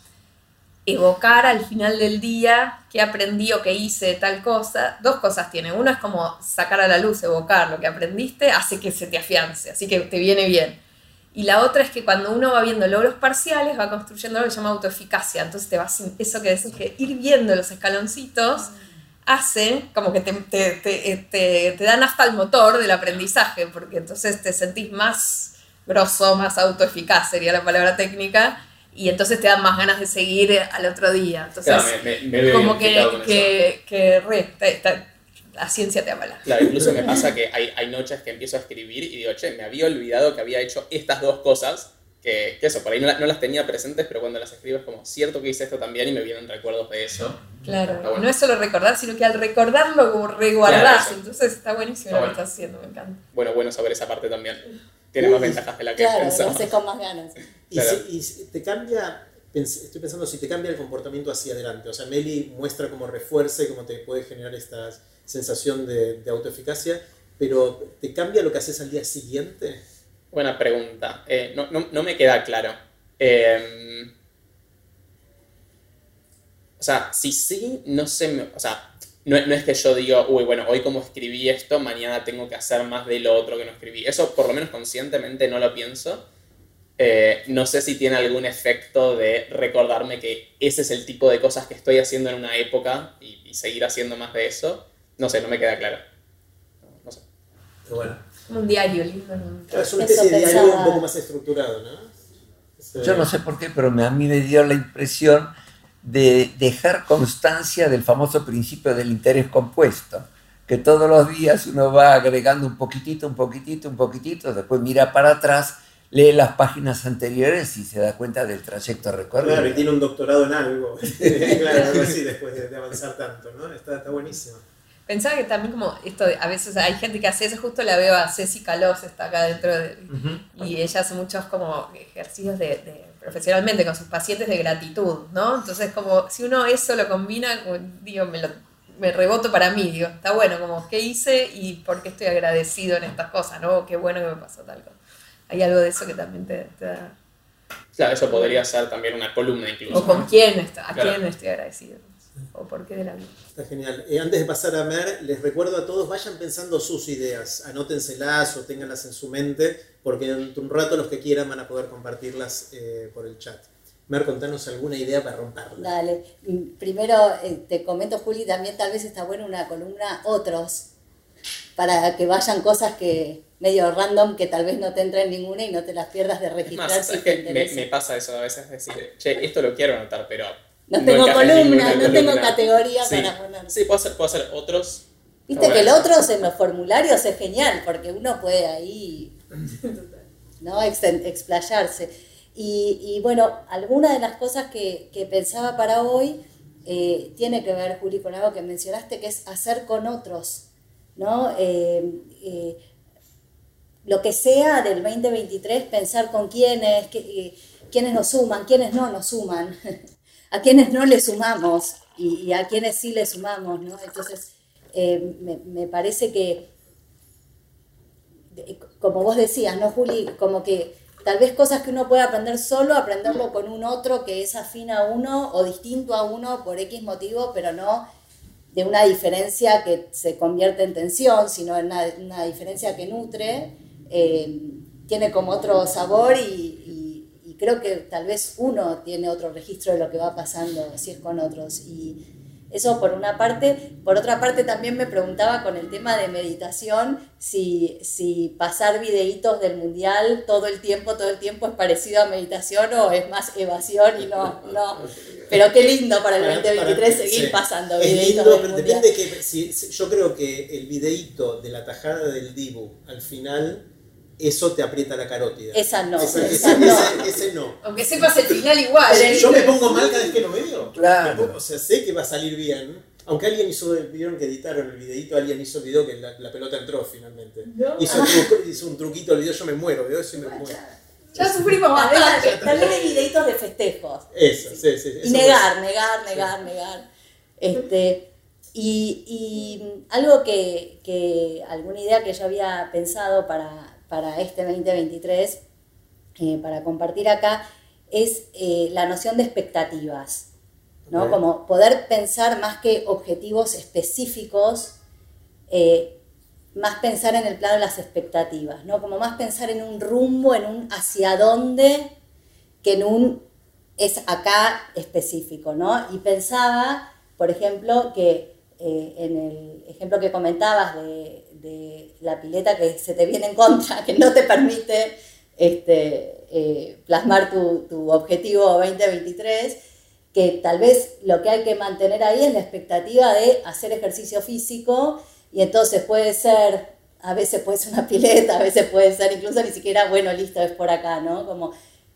evocar al final del día qué aprendí o qué hice tal cosa, dos cosas tiene. Una es como sacar a la luz, evocar lo que aprendiste, hace que se te afiance, así que te viene bien. Y la otra es que cuando uno va viendo logros parciales, va construyendo lo que se llama autoeficacia. Entonces te vas, eso que decís que ir viendo los escaloncitos hace como que te, te, te, te dan hasta el motor del aprendizaje, porque entonces te sentís más grosso, más autoeficaz, sería la palabra técnica, y entonces te dan más ganas de seguir al otro día. Entonces, como que, que, re, la ciencia te avala. Claro, incluso me pasa que hay, hay, noches que empiezo a escribir y digo, che, me había olvidado que había hecho estas dos cosas, que, que eso, por ahí no, no, las tenía presentes, pero cuando las escribo es como, cierto que hice esto también y me vienen recuerdos de eso. Claro, no es solo recordar, sino que al recordarlo como reguardás, entonces está buenísimo lo que estás haciendo, me encanta. Bueno, bueno saber esa parte también. Tiene más ventajas de la que claro, pensaba. Claro, con más ganas. Y, si, te cambia, estoy pensando si te cambia el comportamiento hacia adelante. O sea, Meli muestra cómo refuerza y cómo te puede generar esta sensación de, de autoeficacia, pero ¿te cambia lo que haces al día siguiente? Buena pregunta. Eh, no, no, no, me queda claro. Em, o sea, si sí, no sé, o sea, no, no, es que yo diga, uy, bueno, hoy como escribí esto, mañana tengo que hacer más de lo otro que no escribí. Eso por lo menos conscientemente no lo pienso. Eh, no sé si tiene algún efecto de recordarme que ese es el tipo de cosas que estoy haciendo en una época y, seguir haciendo más de eso. No sé, no me queda claro. No, sé. bueno. Un diario lindo. Es una especie de diario un poco más estructurado, ¿no? Yo no sé por qué, pero a mí me dio la impresión de dejar constancia del famoso principio del interés compuesto, que todos los días uno va agregando un poquitito, un poquitito, un poquitito, después mira para atrás lee las páginas anteriores y se da cuenta del trayecto recorrido. Claro, y tiene un doctorado en algo, claro, algo así después de, avanzar tanto, ¿no? Está, está, buenísimo. Pensaba que también como esto, a veces hay gente que hace eso, justo la veo a Ceci Calos, está acá dentro, de, y ella hace muchos como ejercicios de, profesionalmente con sus pacientes de gratitud, ¿no? Entonces como si uno eso lo combina, digo, me lo me reboto para mí, digo, está bueno, como qué hice y por qué estoy agradecido en estas cosas, ¿no? Qué bueno que me pasó tal cosa hay algo de eso que también te, da... Claro, eso podría ser también una columna incluso. O con quién, está, a quién estoy agradecido. O por qué de la vida. Está genial. Eh, antes de pasar a Mer, les recuerdo a todos, vayan pensando sus ideas, anótenselas o tenganlas en su mente, porque en un rato los que quieran van a poder compartirlas eh, por el chat. Mer, contanos alguna idea para romperla. Dale, primero eh, te comento, Juli, también tal vez está buena una columna otros, para que vayan cosas que medio random que tal vez no te entren ninguna y no te las pierdas de registrar. si te me, me, pasa eso a veces, decir, che, esto lo quiero anotar, pero... No, tengo columna, no tengo categoría para poner. Sí, puedo hacer, puedo hacer otros. Viste que el otros en los formularios es genial, porque uno puede ahí ¿no? explayarse. Y, y, bueno, alguna de las cosas que, que pensaba para hoy eh, tiene que ver, Juli, con algo que mencionaste, que es hacer con otros. ¿no? Eh, eh, lo que sea del 2023, pensar con quiénes, quiénes nos suman, quiénes no nos suman, a quiénes no le sumamos y, a quiénes sí le sumamos. Entonces, me, me parece que, como vos decías, ¿no, Juli? Como que Tal vez cosas que uno puede aprender solo, aprenderlo con un otro que es afín a uno o distinto a uno por X motivo, pero no de una diferencia que se convierte en tensión, sino en una, diferencia que nutre, eh, tiene como otro sabor y, creo que tal vez uno tiene otro registro de lo que va pasando si es con otros. Y, eso por una parte. Por otra parte también me preguntaba con el tema de meditación si, si pasar videitos del mundial todo el tiempo, todo el tiempo es parecido a meditación o es más evasión y no, no. Pero qué lindo para el 2023 seguir pasando videitos del mundial. Depende que, si, yo creo que el videito de la tajada del Dibu al final eso te aprieta la carótida. Esa no. ese, no. Ese, no. Aunque sepas el final igual. Yo me pongo mal cada vez que lo veo. Claro. o sea, sé que va a salir bien. Aunque alguien hizo, vieron que editaron el videito, alguien hizo el video que la, pelota entró finalmente. Hizo, hizo, un truquito el video, yo me muero, veo eso y me muero. Ya sufrimos bastante. Tal vez hay videitos de festejos. Eso, sí, sí. Y negar, negar, negar, negar. Este, y, y algo que, que, alguna idea que yo había pensado para, para este 2023, eh, para compartir acá, es eh, la noción de expectativas, ¿no? Como poder pensar más que objetivos específicos, eh, más pensar en el plano de las expectativas, ¿no? Como más pensar en un rumbo, en un hacia dónde, que en un es acá específico, ¿no? Y pensaba, por ejemplo, que en el ejemplo que comentabas de, de la pileta que se te viene en contra, que no te permite este, eh, plasmar tu, tu, objetivo 2023, que tal vez lo que hay que mantener ahí es la expectativa de hacer ejercicio físico y entonces puede ser, a veces puede ser una pileta, a veces puede ser incluso ni siquiera, bueno, listo, es por acá, ¿no? Como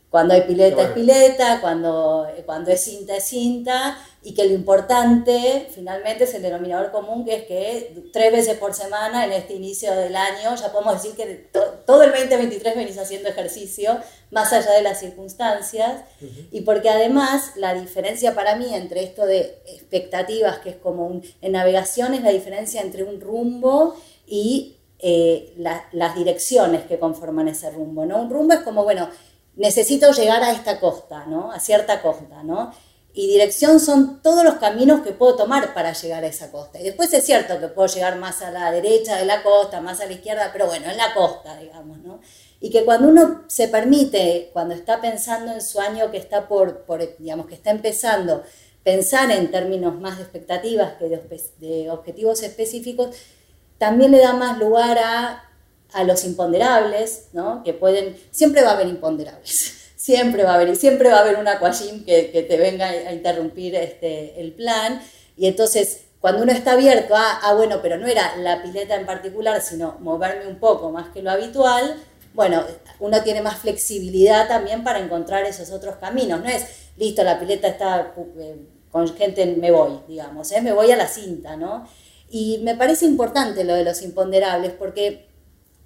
cuando hay pileta es pileta, cuando, cuando es cinta es cinta, y que lo importante finalmente es el denominador común, que es que tres veces por semana en este inicio del año ya podemos decir que todo el 2023 venís haciendo ejercicio, más allá de las circunstancias, y porque además la diferencia para mí entre esto de expectativas, que es como un, en navegación, es la diferencia entre un rumbo y eh, las direcciones que conforman ese rumbo. ¿no? Un rumbo es como, bueno, necesito llegar a esta costa, ¿no? A cierta costa, ¿no? Y dirección son todos los caminos que puedo tomar para llegar a esa costa. Y después es cierto que puedo llegar más a la derecha de la costa, más a la izquierda, pero bueno, en la costa, digamos, ¿no? Y que cuando uno se permite, cuando está pensando en su año que está por, digamos, que está empezando, pensar en términos más de expectativas que de objetivos específicos, también le da más lugar a a los imponderables, ¿no? que pueden, siempre va a haber imponderables, siempre va a haber, siempre va a haber un aquajim que, que te venga a interrumpir este, el plan, y entonces cuando uno está abierto a, ah, bueno, pero no era la pileta en particular, sino moverme un poco más que lo habitual, bueno, uno tiene más flexibilidad también para encontrar esos otros caminos, no es, listo, la pileta está eh, con gente, me voy, digamos, ¿eh? me voy a la cinta, ¿no? Y me parece importante lo de los imponderables, porque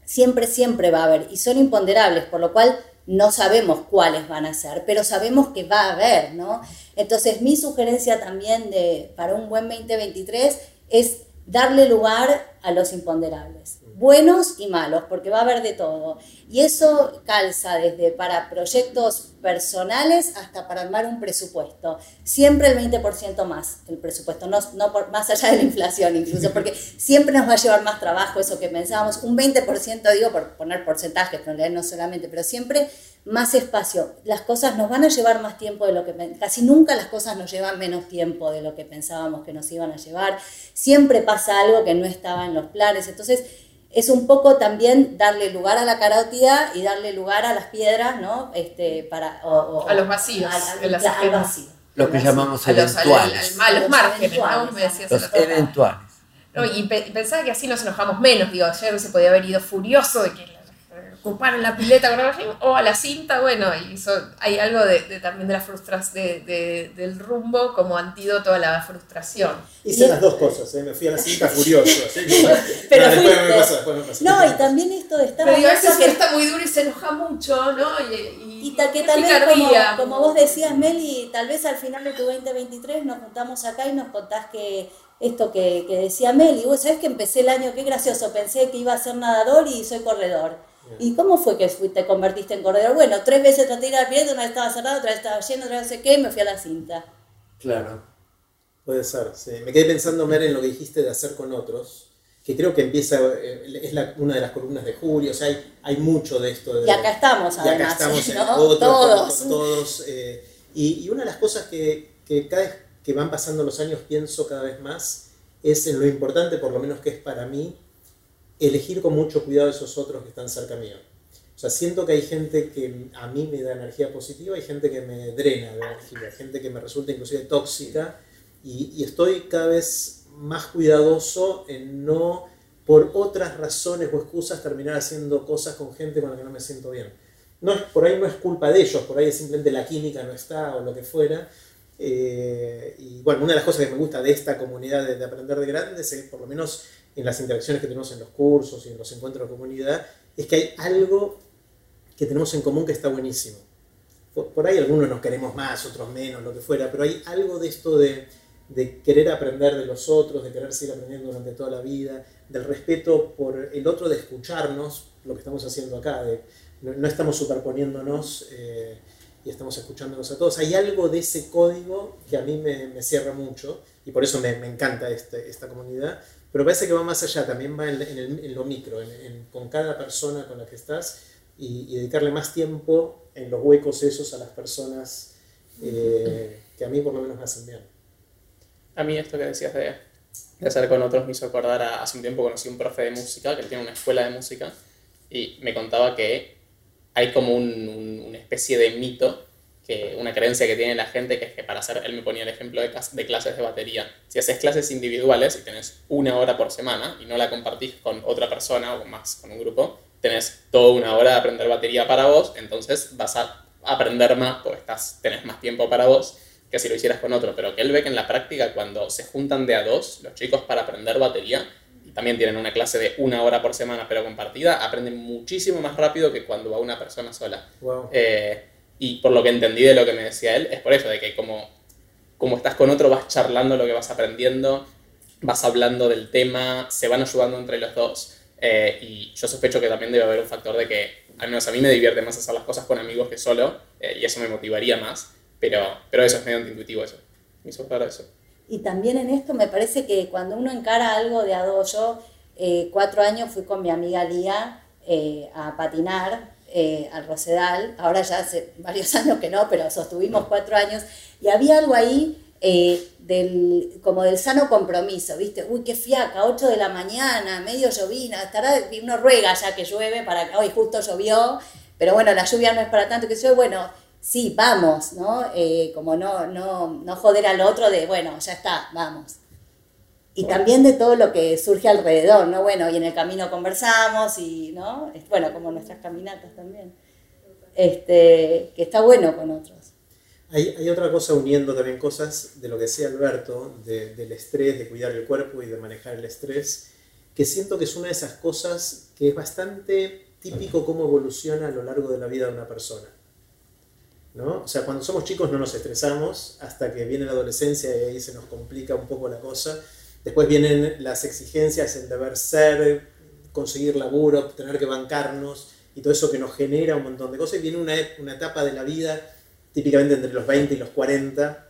siempre, siempre va a haber, y son imponderables, por lo cual no sabemos cuáles van a ser, pero sabemos que va a haber, ¿no? Entonces, mi sugerencia también de, para un buen 2023 es darle lugar a los imponderables, buenos y malos, porque va a haber de todo. Y eso calza desde para proyectos personales hasta para armar un presupuesto. Siempre el 20% más el presupuesto, no, no por, más allá de la inflación incluso, porque siempre nos va a llevar más trabajo eso que pensábamos. Un 20%, digo por poner porcentajes, no solamente, pero siempre más espacio. Las cosas nos van a llevar más tiempo de lo que casi nunca las cosas nos llevan menos tiempo de lo que pensábamos que nos iban a llevar. Siempre pasa algo que no estaba en los planes. Entonces, es un poco también darle lugar a la carótida y darle lugar a las piedras, ¿no? Este, para, a los vacíos. al vacío. Lo que llamamos eventuales. A los, márgenes, ¿no? Me decías los eventuales. No, y, pensaba que así nos enojamos menos. Digo, ayer se podía haber ido furioso de que ocuparon la pileta o a la cinta, bueno, y hay algo de, también de la frustración, de, del rumbo como antídoto a la frustración. Hice las dos cosas, ¿eh? me fui a la cinta furioso. Pero después, me pasa, después me pasa. No, y también esto de estar... Pero a veces que está muy duro y se enoja mucho, ¿no? Y, y, que tal vez, como, como, vos decías, Meli, tal vez al final de tu 2023 nos juntamos acá y nos contás que esto que, que decía Meli, vos sabés que empecé el año, qué gracioso, pensé que iba a ser nadador y soy corredor ¿Y cómo fue que te convertiste en corredor? Bueno, tres veces traté de ir al pie, una vez estaba cerrado, otra vez estaba lleno, otra vez no sé qué, y me fui a la cinta. Claro, puede ser, sí. Me quedé pensando, Mer, en lo que dijiste de hacer con otros, que creo que empieza, eh, es la, una de las columnas de Julio, o sea, hay, hay mucho de esto. De, y acá estamos, además. Y acá estamos en otros, todos. todos eh, y, y, una de las cosas que, que cada vez que van pasando los años pienso cada vez más es en lo importante, por lo menos que es para mí, elegir con mucho cuidado esos otros que están cerca mío. O sea, siento que hay gente que a mí me da energía positiva, hay gente que me drena de energía, gente que me resulta inclusive tóxica y, estoy cada vez más cuidadoso en no por otras razones o excusas terminar haciendo cosas con gente con la que no me siento bien. No es, por ahí no es culpa de ellos, por ahí es simplemente la química no está o lo que fuera. Eh, y bueno, una de las cosas que me gusta de esta comunidad de, de aprender de grandes es por lo menos en las interacciones que tenemos en los cursos y en los encuentros de comunidad, es que hay algo que tenemos en común que está buenísimo. Por, ahí algunos nos queremos más, otros menos, lo que fuera, pero hay algo de esto de, de querer aprender de los otros, de querer seguir aprendiendo durante toda la vida, del respeto por el otro, de escucharnos, lo que estamos haciendo acá, de, no, estamos superponiéndonos eh, y estamos escuchándonos a todos. Hay algo de ese código que a mí me, me cierra mucho y por eso me, me encanta este, esta comunidad, pero parece que va más allá, también va en, lo micro, con cada persona con la que estás y, dedicarle más tiempo en los huecos esos a las personas eh, que a mí por lo menos me hacen bien. A mí esto que decías de, de hacer con otros me hizo acordar, a, hace un tiempo conocí un profe de música, que tiene una escuela de música, y me contaba que hay como un, una especie de mito una creencia que tiene la gente, que es que para hacer, él me ponía el ejemplo de, de, clases de batería, si haces clases individuales y tenés una hora por semana y no la compartís con otra persona o más con un grupo, tenés toda una hora de aprender batería para vos, entonces vas a aprender más porque estás, tenés más tiempo para vos que si lo hicieras con otro, pero que él ve que en la práctica cuando se juntan de a dos los chicos para aprender batería, y también tienen una clase de una hora por semana pero compartida, aprenden muchísimo más rápido que cuando va una persona sola. Eh, y por lo que entendí de lo que me decía él, es por eso, de que como, como estás con otro vas charlando lo que vas aprendiendo, vas hablando del tema, se van ayudando entre los dos. Eh, y yo sospecho que también debe haber un factor de que, al menos a mí me divierte más hacer las cosas con amigos que solo, eh, y eso me motivaría más, pero, pero eso es medio intuitivo eso. Me hizo claro eso. Y también en esto me parece que cuando uno encara algo de a eh, cuatro años fui con mi amiga Lía a patinar eh, al Rosedal, ahora ya hace varios años que no, pero sostuvimos cuatro años, y había algo ahí eh, del, como del sano compromiso, ¿viste? Uy, qué fiaca, 8 de la mañana, medio llovina, estará, uno ruega ya que llueve para que hoy justo llovió, pero bueno, la lluvia no es para tanto que yo, bueno, sí, vamos, ¿no? Eh, como no, no, no joder al otro de, bueno, ya está, vamos y también de todo lo que surge alrededor, ¿no? Bueno, y en el camino conversamos y, ¿no? Bueno, como nuestras caminatas también. Este, que está bueno con otros. Hay, hay otra cosa uniendo también cosas de lo que decía Alberto, del estrés, de cuidar el cuerpo y de manejar el estrés, que siento que es una de esas cosas que es bastante típico cómo evoluciona a lo largo de la vida de una persona. ¿no? O sea, cuando somos chicos no nos estresamos hasta que viene la adolescencia y ahí se nos complica un poco la cosa Después vienen las exigencias, el deber ser, conseguir laburo, tener que bancarnos y todo eso que nos genera un montón de cosas. Y viene una, una etapa de la vida, típicamente entre los 20 y los 40,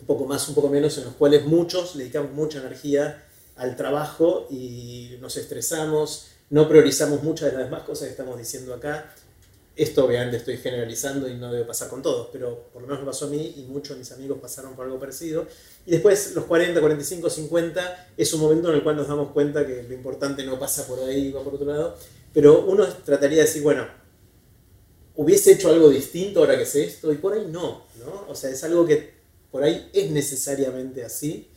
un poco más, un poco menos, en los cuales muchos dedicamos mucha energía al trabajo y nos estresamos, no priorizamos muchas de las demás cosas que estamos diciendo acá. Esto obviamente estoy generalizando y no debe pasar con todos, pero por lo menos me pasó a mí y muchos de mis amigos pasaron por algo parecido. Y después los 40, 45, 50 es un momento en el cual nos damos cuenta que lo importante no pasa por ahí, va por otro lado. Pero uno trataría de decir, bueno, hubiese hecho algo distinto ahora que sé esto y por ahí no, ¿no? O sea, es algo que por ahí es necesariamente así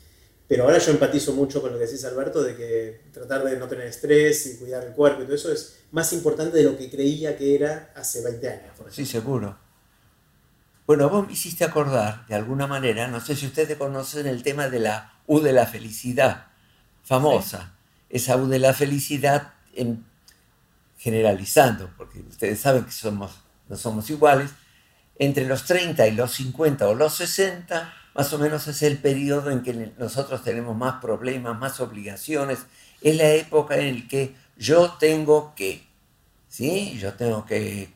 pero ahora yo empatizo mucho con lo que decís, Alberto, de que tratar de no tener estrés y cuidar el cuerpo y todo eso es más importante de lo que creía que era hace 20 años. sí, seguro. Bueno, vos me hiciste acordar, de alguna manera, no sé si ustedes conocen el tema de la U de la felicidad, famosa. Esa U de la felicidad, en, generalizando, porque ustedes saben que somos, no somos iguales, entre los 30 y los 50 o los 60 más o menos es el periodo en que nosotros tenemos más problemas, más obligaciones. Es la época en la que yo tengo que, ¿sí? Yo tengo que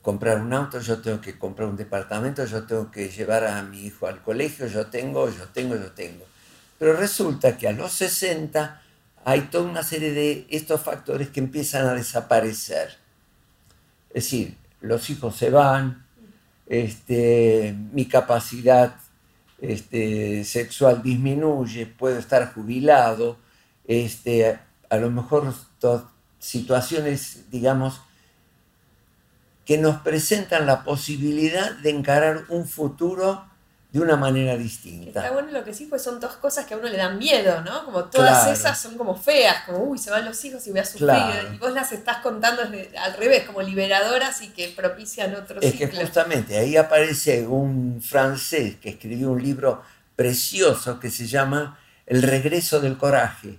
comprar un auto, yo tengo que comprar un departamento, yo tengo que llevar a mi hijo al colegio, yo tengo, yo tengo, yo tengo. Pero resulta que a los 60 hay toda una serie de estos factores que empiezan a desaparecer. Es decir, los hijos se van, este, mi capacidad este, sexual disminuye, puedo estar jubilado, este, a lo mejor situaciones, digamos, que nos presentan la posibilidad de encarar un futuro de una manera distinta. Está bueno lo que sí, pues son dos cosas que a uno le dan miedo, ¿no? Como todas esas son como feas, como, uy, se van los hijos y voy a sufrir. Y vos las estás contando al revés, como liberadoras y que propician otros Es que justamente ahí aparece un francés que escribió un libro precioso que se llama El regreso del coraje.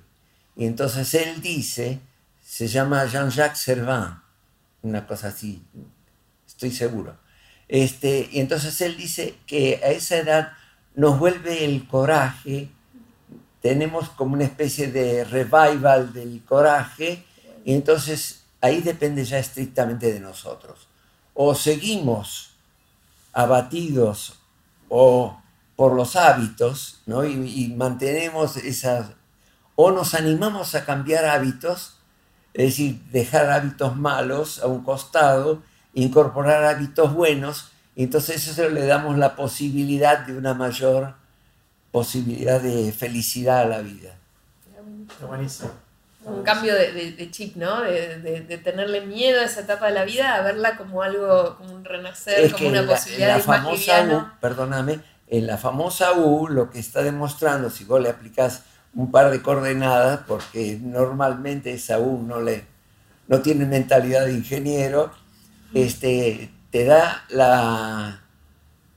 Y entonces él dice, se llama Jean-Jacques Servan, una cosa así, estoy seguro este, y entonces él dice que a esa edad nos vuelve el coraje, tenemos como una especie de revival del coraje, y entonces ahí depende ya estrictamente de nosotros. O seguimos abatidos o por los hábitos, ¿no? y, y mantenemos esas, o nos animamos a cambiar hábitos, es decir, dejar hábitos malos a un costado incorporar hábitos buenos, y entonces eso le damos la posibilidad de una mayor posibilidad de felicidad a la vida. Un cambio de, chip, ¿no? De, tenerle miedo a esa etapa de la vida a verla como algo, como un renacer, como una posibilidad de famosa U, perdóname, en la famosa U lo que está demostrando, si vos le aplicás un par de coordenadas, porque normalmente esa U no, le, no tiene mentalidad de ingeniero, este, te da la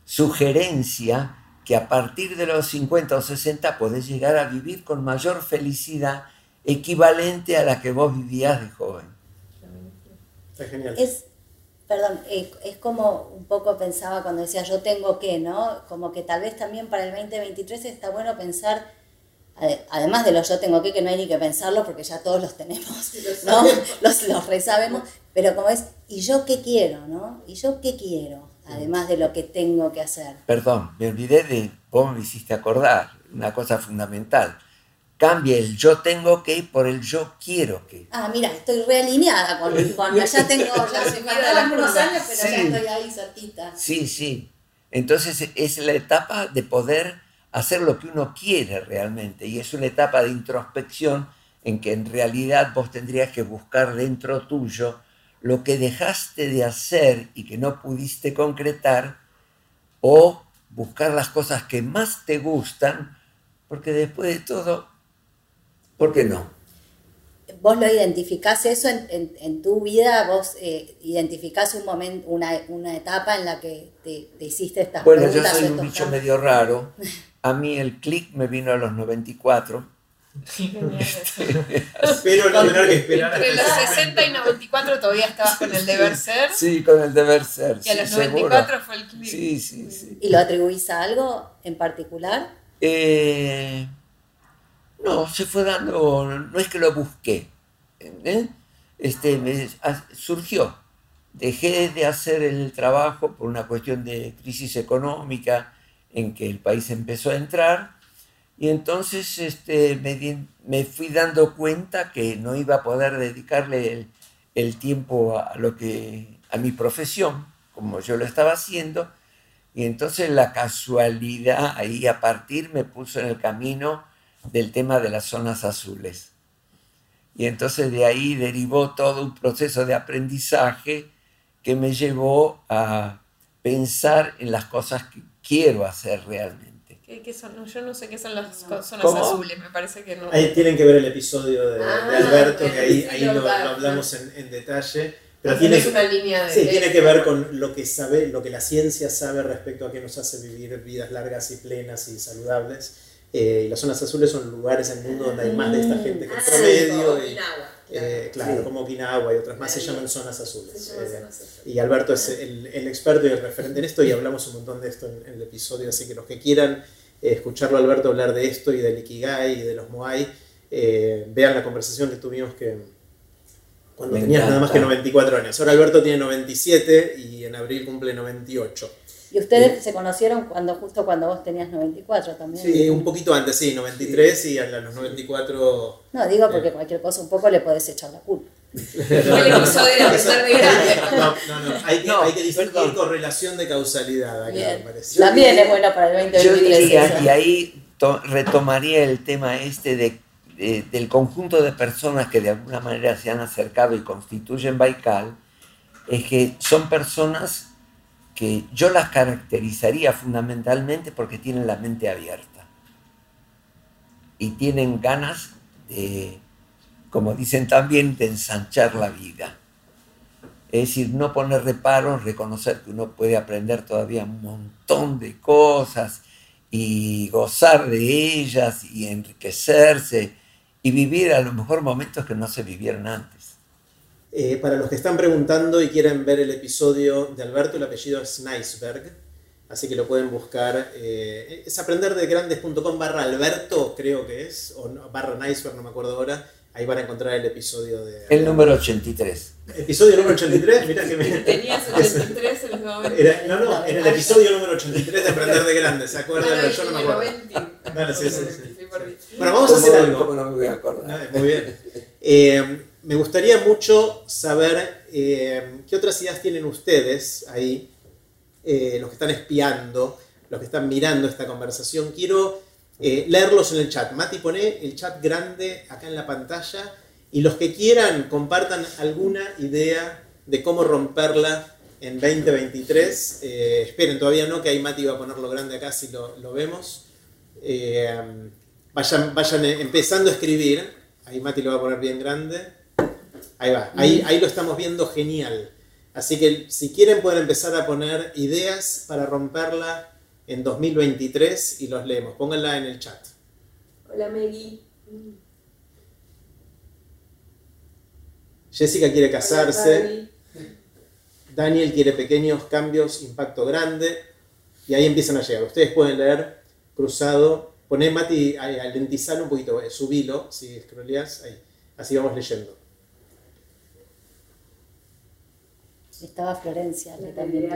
sugerencia que a partir de los 50 o 60 podés llegar a vivir con mayor felicidad equivalente a la que vos vivías de joven. Es genial. Es, perdón, eh, es como un poco pensaba cuando decía yo tengo que, ¿no? Como que tal vez también para el 2023 está bueno pensar además de los yo tengo que, que no hay ni que pensarlo porque ya todos los tenemos, ¿no? los, los resabemos, pero como es, ¿y yo qué quiero, no? ¿Y yo qué quiero? Además de lo que tengo que hacer. Perdón, me olvidé de, vos me hiciste acordar, una cosa fundamental. Cambia el yo tengo que por el yo quiero que. Ah, mira, estoy realineada con, con ya tengo, ya se me algunos años, pero ya estoy ahí cerquita. Sí, sí. Entonces es la etapa de poder hacer lo que uno quiere realmente. Y es una etapa de introspección en que en realidad vos tendrías que buscar dentro tuyo lo que dejaste de hacer y que no pudiste concretar, o buscar las cosas que más te gustan, porque después de todo, ¿por qué no? Vos lo identificás eso en, tu vida, vos eh, identificás un momento, una, etapa en la que te, hiciste estas bueno, Bueno, yo soy un bicho medio raro. A mí el click me vino a los 94. Pero no tener que esperar. Entre los 60 y 94 todavía estabas con el deber ser. Sí, con el deber ser. Y a los 94 fue el click. Sí, sí, sí. ¿Y lo atribuís a algo en particular? Eh, No, se fue dando, no es que lo busqué, este, me, surgió. Dejé de hacer el trabajo por una cuestión de crisis económica en que el país empezó a entrar y entonces este, me, fui dando cuenta que no iba a poder dedicarle el, el tiempo a, lo que, a mi profesión, como yo lo estaba haciendo, y entonces la casualidad ahí a partir me puso en el camino del tema de las zonas azules. Y entonces de ahí derivó todo un proceso de aprendizaje que me llevó a pensar en las cosas que quiero hacer realmente. ¿Qué, son? Yo no sé qué son las zonas azules, me parece que no. Ahí tienen que ver el episodio de, ah, Alberto, que ahí, ahí lo, hablamos en, en detalle. Pero tiene, una línea sí, tiene que ver con lo que sabe, lo que la ciencia sabe respecto a qué nos hace vivir vidas largas y plenas y saludables. Eh, y las zonas azules son lugares en el mundo donde hay más de esta gente que el ah, promedio. y, eh, claro, como Okinawa y otras más se llaman zonas azules. Eh, y Alberto es el, el, experto y el referente en esto y hablamos un montón de esto en, en el episodio, así que los que quieran escucharlo Alberto hablar de esto y del Ikigai y de los Moai, vean la conversación que tuvimos que cuando tenías nada más que 94 años. Ahora Alberto tiene 97 y en abril cumple 98. ¿Y ustedes se conocieron cuando justo cuando vos tenías 94 también? Sí, un poquito antes, sí, 93 y a los 94... No, digo porque cualquier cosa un poco le podés echar la culpa. no. No, no, no, hay que, hay que distinguir correlación de causalidad. También es bueno para el 2023. y ahí retomaría el tema este de del conjunto de personas que de alguna manera se han acercado y constituyen Baikal, es que son personas que yo las caracterizaría fundamentalmente porque tienen la mente abierta y tienen ganas de, como dicen también, de ensanchar la vida. Es decir, no poner reparos, reconocer que uno puede aprender todavía un montón de cosas y gozar de ellas y enriquecerse y vivir a lo mejor momentos que no se vivieron antes. Eh, para los que están preguntando y quieren ver el episodio de Alberto, el apellido es Neisberg, así que lo pueden buscar. Eh, es aprenderdegrandes.com barra Alberto, creo que es, o barra Neisberg, no me acuerdo ahora. Ahí van a encontrar el episodio de... El número 83. ¿Episodio número 83? Mira que me... Tenías 83 en ese momento. no, no, en el episodio número 83 de Aprender de Grandes, ¿se acuerdan? Yo no me acuerdo. Dale, sí, sí, sí. Bueno, vamos a hacer algo. no me voy a acordar? Muy bien. Eh, me gustaría mucho saber eh, qué otras ideas tienen ustedes ahí, eh, los que están espiando, los que están mirando esta conversación. Quiero leerlos en el chat. Mati, pone el chat grande acá en la pantalla y los que quieran compartan alguna idea de cómo romperla en 2023. esperen, todavía no, que ahí Mati va a ponerlo grande acá si lo, lo vemos. Eh, vayan, vayan empezando a escribir. Ahí Mati lo va a poner bien grande. Ahí va. Ahí, ahí lo estamos viendo genial. Así que si quieren pueden empezar a poner ideas para romperla en 2023 y los leemos. Pónganla en el chat. Hola Megi. Jessica quiere casarse. Daniel quiere pequeños cambios, impacto grande. Y ahí empiezan a llegar. Ustedes pueden leer cruzado. Poné, Mati, alentizalo un poquito, eh, subilo, si scrolleas, ahí. Así vamos leyendo. Estaba Florencia, que también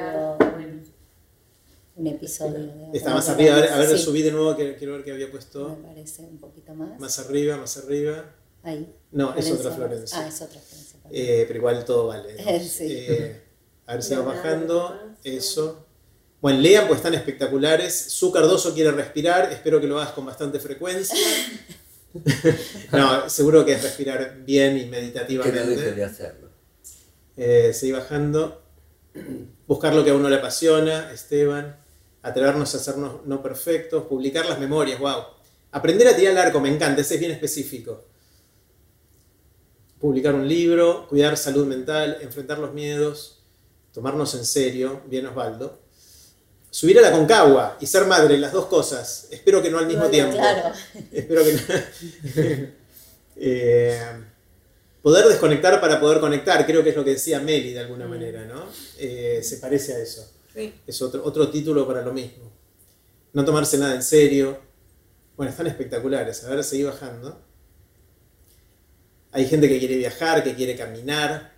un episodio. Está más arriba, a ver, a ver subí de nuevo, que quiero ver qué había puesto. Me parece un poquito más. Más arriba, más arriba. Ahí. No, es otra Florencia. Ah, es otra Florencia. Eh, pero igual todo vale. Eh, a ver si va bajando. Eso. Bueno, lean, pues están espectaculares. Su Cardoso quiere respirar, espero que lo hagas con bastante frecuencia. no, seguro que es respirar bien y meditativamente. Que no deje de hacerlo. Eh, seguir bajando. Buscar lo que a uno le apasiona, Esteban. Atrevernos a hacernos no perfectos. Publicar las memorias, wow. Aprender a tirar el arco, me encanta, ese es bien específico. Publicar un libro, cuidar salud mental, enfrentar los miedos, tomarnos en serio, bien Osvaldo subir a la Concagua y ser madre, las dos cosas. Espero que no al mismo tiempo. Claro. Espero que no. Eh, poder desconectar para poder conectar, creo que es lo que decía Meli de alguna manera, ¿no? Eh, se parece a eso. Sí. Es otro, otro título para lo mismo. No tomarse nada en serio. Bueno, están espectaculares. A ver, seguí bajando. Hay gente que quiere viajar, que quiere caminar,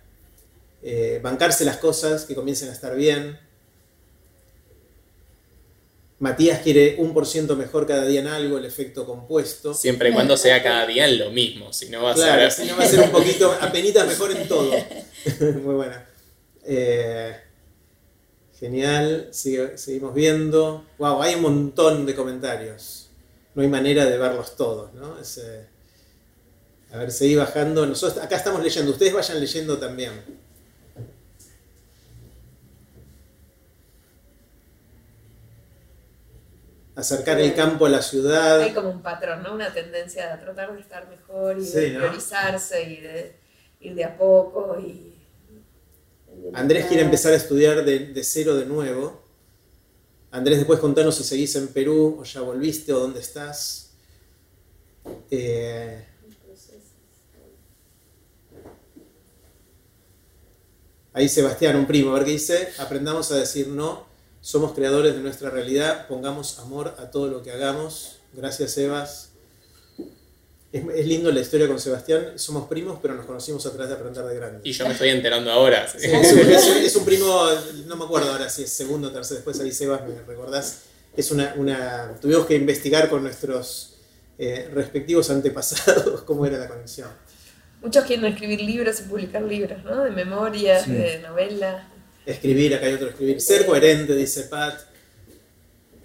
eh, bancarse las cosas, que comiencen a estar bien. Matías quiere un por ciento mejor cada día en algo, el efecto compuesto. Siempre y cuando sea cada día en lo mismo, si no va a claro, ser... si no va a ser un poquito, apenita mejor en todo. Muy buena. Eh, genial, seguimos viendo. Wow, hay un montón de comentarios. No hay manera de verlos todos, ¿no? Eh, a ver, seguí bajando. Nosotros acá estamos leyendo, ustedes vayan leyendo también. Acercar el campo a la ciudad. Hay como un patrón, ¿no? Una tendencia a tratar de estar mejor y de priorizarse y de ir de a poco. Y, Andrés quiere empezar a estudiar de, cero de nuevo. Andrés, después contanos si seguís en Perú o ya volviste o dónde estás. Eh, ahí Sebastián, un primo, a ver qué dice. Aprendamos a decir no somos creadores de nuestra realidad, pongamos amor a todo lo que hagamos. Gracias, Sebas. Es, lindo la historia con Sebastián. Somos primos, pero nos conocimos a través de aprender de grandes. Y yo me estoy enterando ahora. es, un, primo, no me acuerdo ahora si es segundo o tercero, después ahí Sebas, me recordás. Es una, una tuvimos que investigar con nuestros eh, respectivos antepasados cómo era la conexión. Muchos quieren escribir libros y publicar libros, ¿no? De memoria, de novelas. Escribir, acá hay otro escribir. Ser coherente, dice Pat.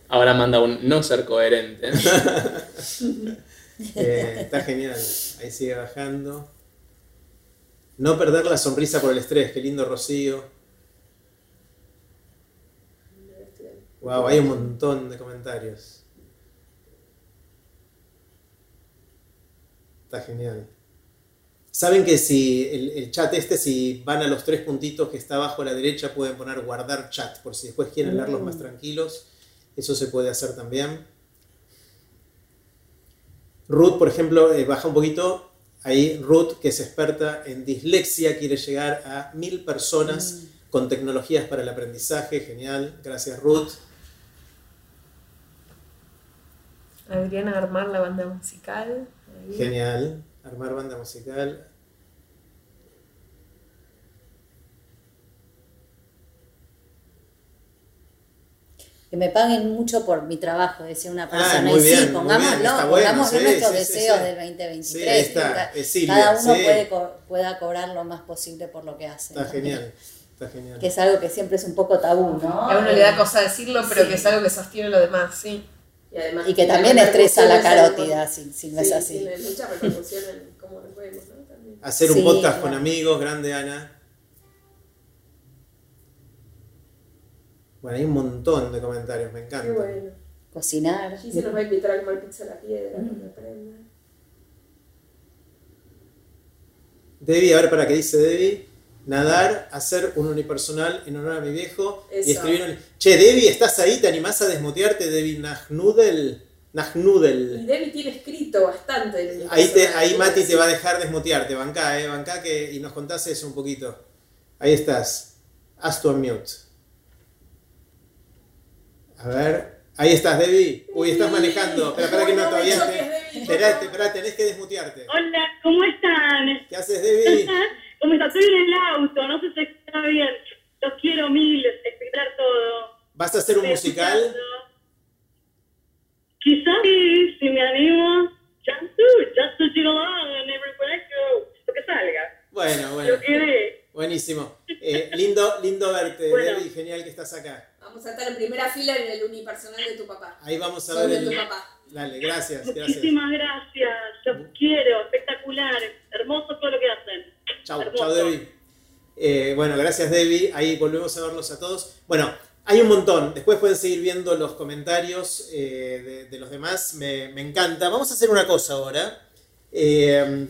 Ahora manda un no ser coherente. Eh, está genial. Ahí sigue bajando. No perder la sonrisa por el estrés. Qué lindo Rocío. Wow, hay un montón de comentarios. Está genial. Saben que si el, chat este, si van a los tres puntitos que está abajo a la derecha, pueden poner guardar chat, por si después quieren leerlos más mm. tranquilos. Eso se puede hacer también. Ruth, por ejemplo, eh, baja un poquito. Ahí Ruth, que es experta en dislexia, quiere llegar a mil personas mm. con tecnologías para el aprendizaje. Genial. Gracias, Ruth. Adriana armar la banda musical. Genial armar banda musical. Que me paguen mucho por mi trabajo, decía una ah, persona. y sí, pongámoslo, pongamos nuestros deseos del 2023. cada uno puede pueda cobrar lo más posible por lo que hace. Está genial. Está genial. Que es algo que siempre es un poco tabú, ¿no? A uno le da cosa decirlo, pero que es algo que sostiene lo demás, sí. Y, que también estresa la carótida, si, si no es así. Tiene mucha repercusión en cómo nos vemos, ¿no? Hacer un podcast con amigos, grande Ana. Bueno, hay un montón de comentarios, me encanta. Qué bueno. Cocinar. Aquí se nos va a invitar a comer pizza a la piedra, mm. me aprenda. Debbie, a ver para qué dice Debbie nadar, hacer un unipersonal en honor a mi viejo y escribir un... Che, Debbie, ¿estás ahí? ¿Te animás a desmutearte, Debbie Nagnudel? Nagnudel. Y Debbie tiene escrito bastante. Ahí, te, ahí Mati te va a dejar desmutearte, bancá, eh, bancá que, y nos contás eso un poquito. Ahí estás. Haz tu unmute. A ver. Ahí estás, Debbie. Uy, estás manejando. Pero espera que no todavía. Espera, espera, tenés que desmutearte. Hola, ¿cómo están? ¿Qué haces, Debbie? Como estoy en el auto, no sé si está bien. Los quiero mil, explicar todo. ¿Vas a hacer un musical? Quizás sí, si me animo. Just do it, just sing along and everywhere go. Lo que salga. Bueno, bueno. Lo que Buenísimo. Eh, lindo, lindo verte, bueno. Debbie. Genial que estás acá. Vamos a estar en primera fila en el unipersonal de tu papá. Ahí vamos a ver el... tu papá. Dale, gracias, gracias. Muchísimas gracias. Los quiero. Espectacular. Hermoso todo lo que hacen. Chao, chao Debbie. Eh, bueno, gracias Debbie. Ahí volvemos a verlos a todos. Bueno, hay un montón. Después pueden seguir viendo los comentarios eh, de, los demás. Me, encanta. Vamos a hacer una cosa ahora. Eh,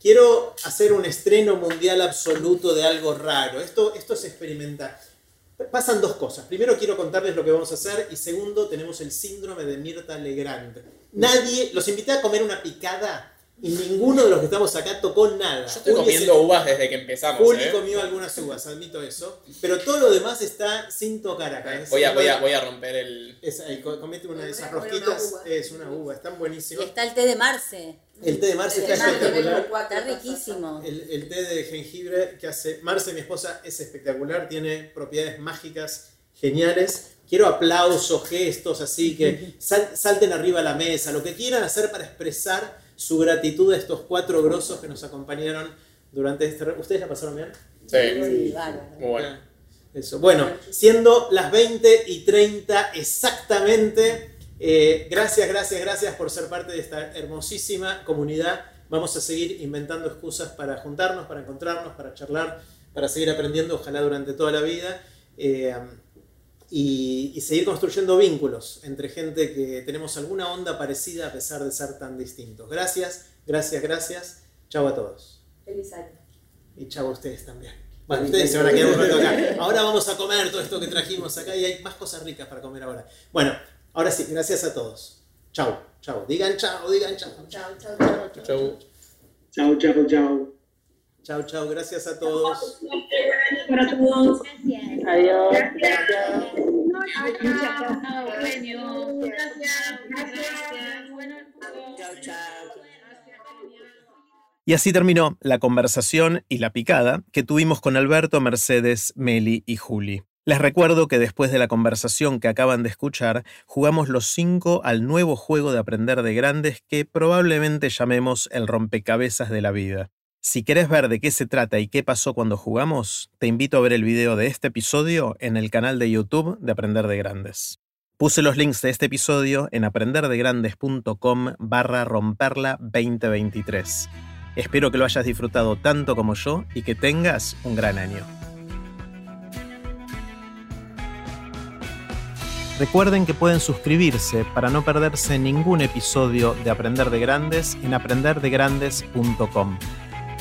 quiero hacer un estreno mundial absoluto de algo raro. Esto, esto se experimenta. Pasan dos cosas. Primero quiero contarles lo que vamos a hacer y segundo tenemos el síndrome de Mirta Legrand. Nadie, los invité a comer una picada y ninguno de los que estamos acá tocó nada. Yo estoy comiendo uvas desde que empezamos. Juli ¿eh? comió algunas uvas, admito eso. Pero todo lo demás está sin tocar acá. Voy a, voy a, voy a romper el. Es, comete una de esas rosquitas. Es una uva, están buenísimas. Y está el té de Marce. El té de Marce está espectacular. Está riquísimo. El, el, té de jengibre que hace Marce, mi esposa, es espectacular. Tiene propiedades mágicas geniales. Quiero aplausos, gestos así, que salten arriba a la mesa, lo que quieran hacer para expresar su gratitud a estos cuatro grosos que nos acompañaron durante este... ¿Ustedes la pasaron bien? Sí, sí Muy bueno. Eso. Bueno, siendo las 20 y 30 exactamente, eh, gracias, gracias, gracias por ser parte de esta hermosísima comunidad. Vamos a seguir inventando excusas para juntarnos, para encontrarnos, para charlar, para seguir aprendiendo, ojalá durante toda la vida. Eh, y, seguir construyendo vínculos entre gente que tenemos alguna onda parecida a pesar de ser tan distintos. Gracias, gracias, gracias. Chau a todos. Feliz año. Y chau a ustedes también. Bueno, ustedes se van a quedar un rato acá. Ahora vamos a comer todo esto que trajimos acá y hay más cosas ricas para comer ahora. Bueno, ahora sí, gracias a todos. Chau, chau. Digan chau, digan chau. Chau, chau, chau. Chau. Chau, chau, chau. Chau, chau. Gracias a todos. Para todos. Gracias. Adiós. Gracias. Y así terminó la conversación y la picada que tuvimos con Alberto, Mercedes, Meli y Juli. Les recuerdo que después de la conversación que acaban de escuchar, jugamos los cinco al nuevo juego de aprender de grandes que probablemente llamemos el rompecabezas de la vida. Si querés ver de qué se trata y qué pasó cuando jugamos, te invito a ver el video de este episodio en el canal de YouTube de Aprender de Grandes. Puse los links de este episodio en aprenderdegrandes.com barra romperla 2023. Espero que lo hayas disfrutado tanto como yo y que tengas un gran año. Recuerden que pueden suscribirse para no perderse ningún episodio de Aprender de Grandes en aprenderdegrandes.com.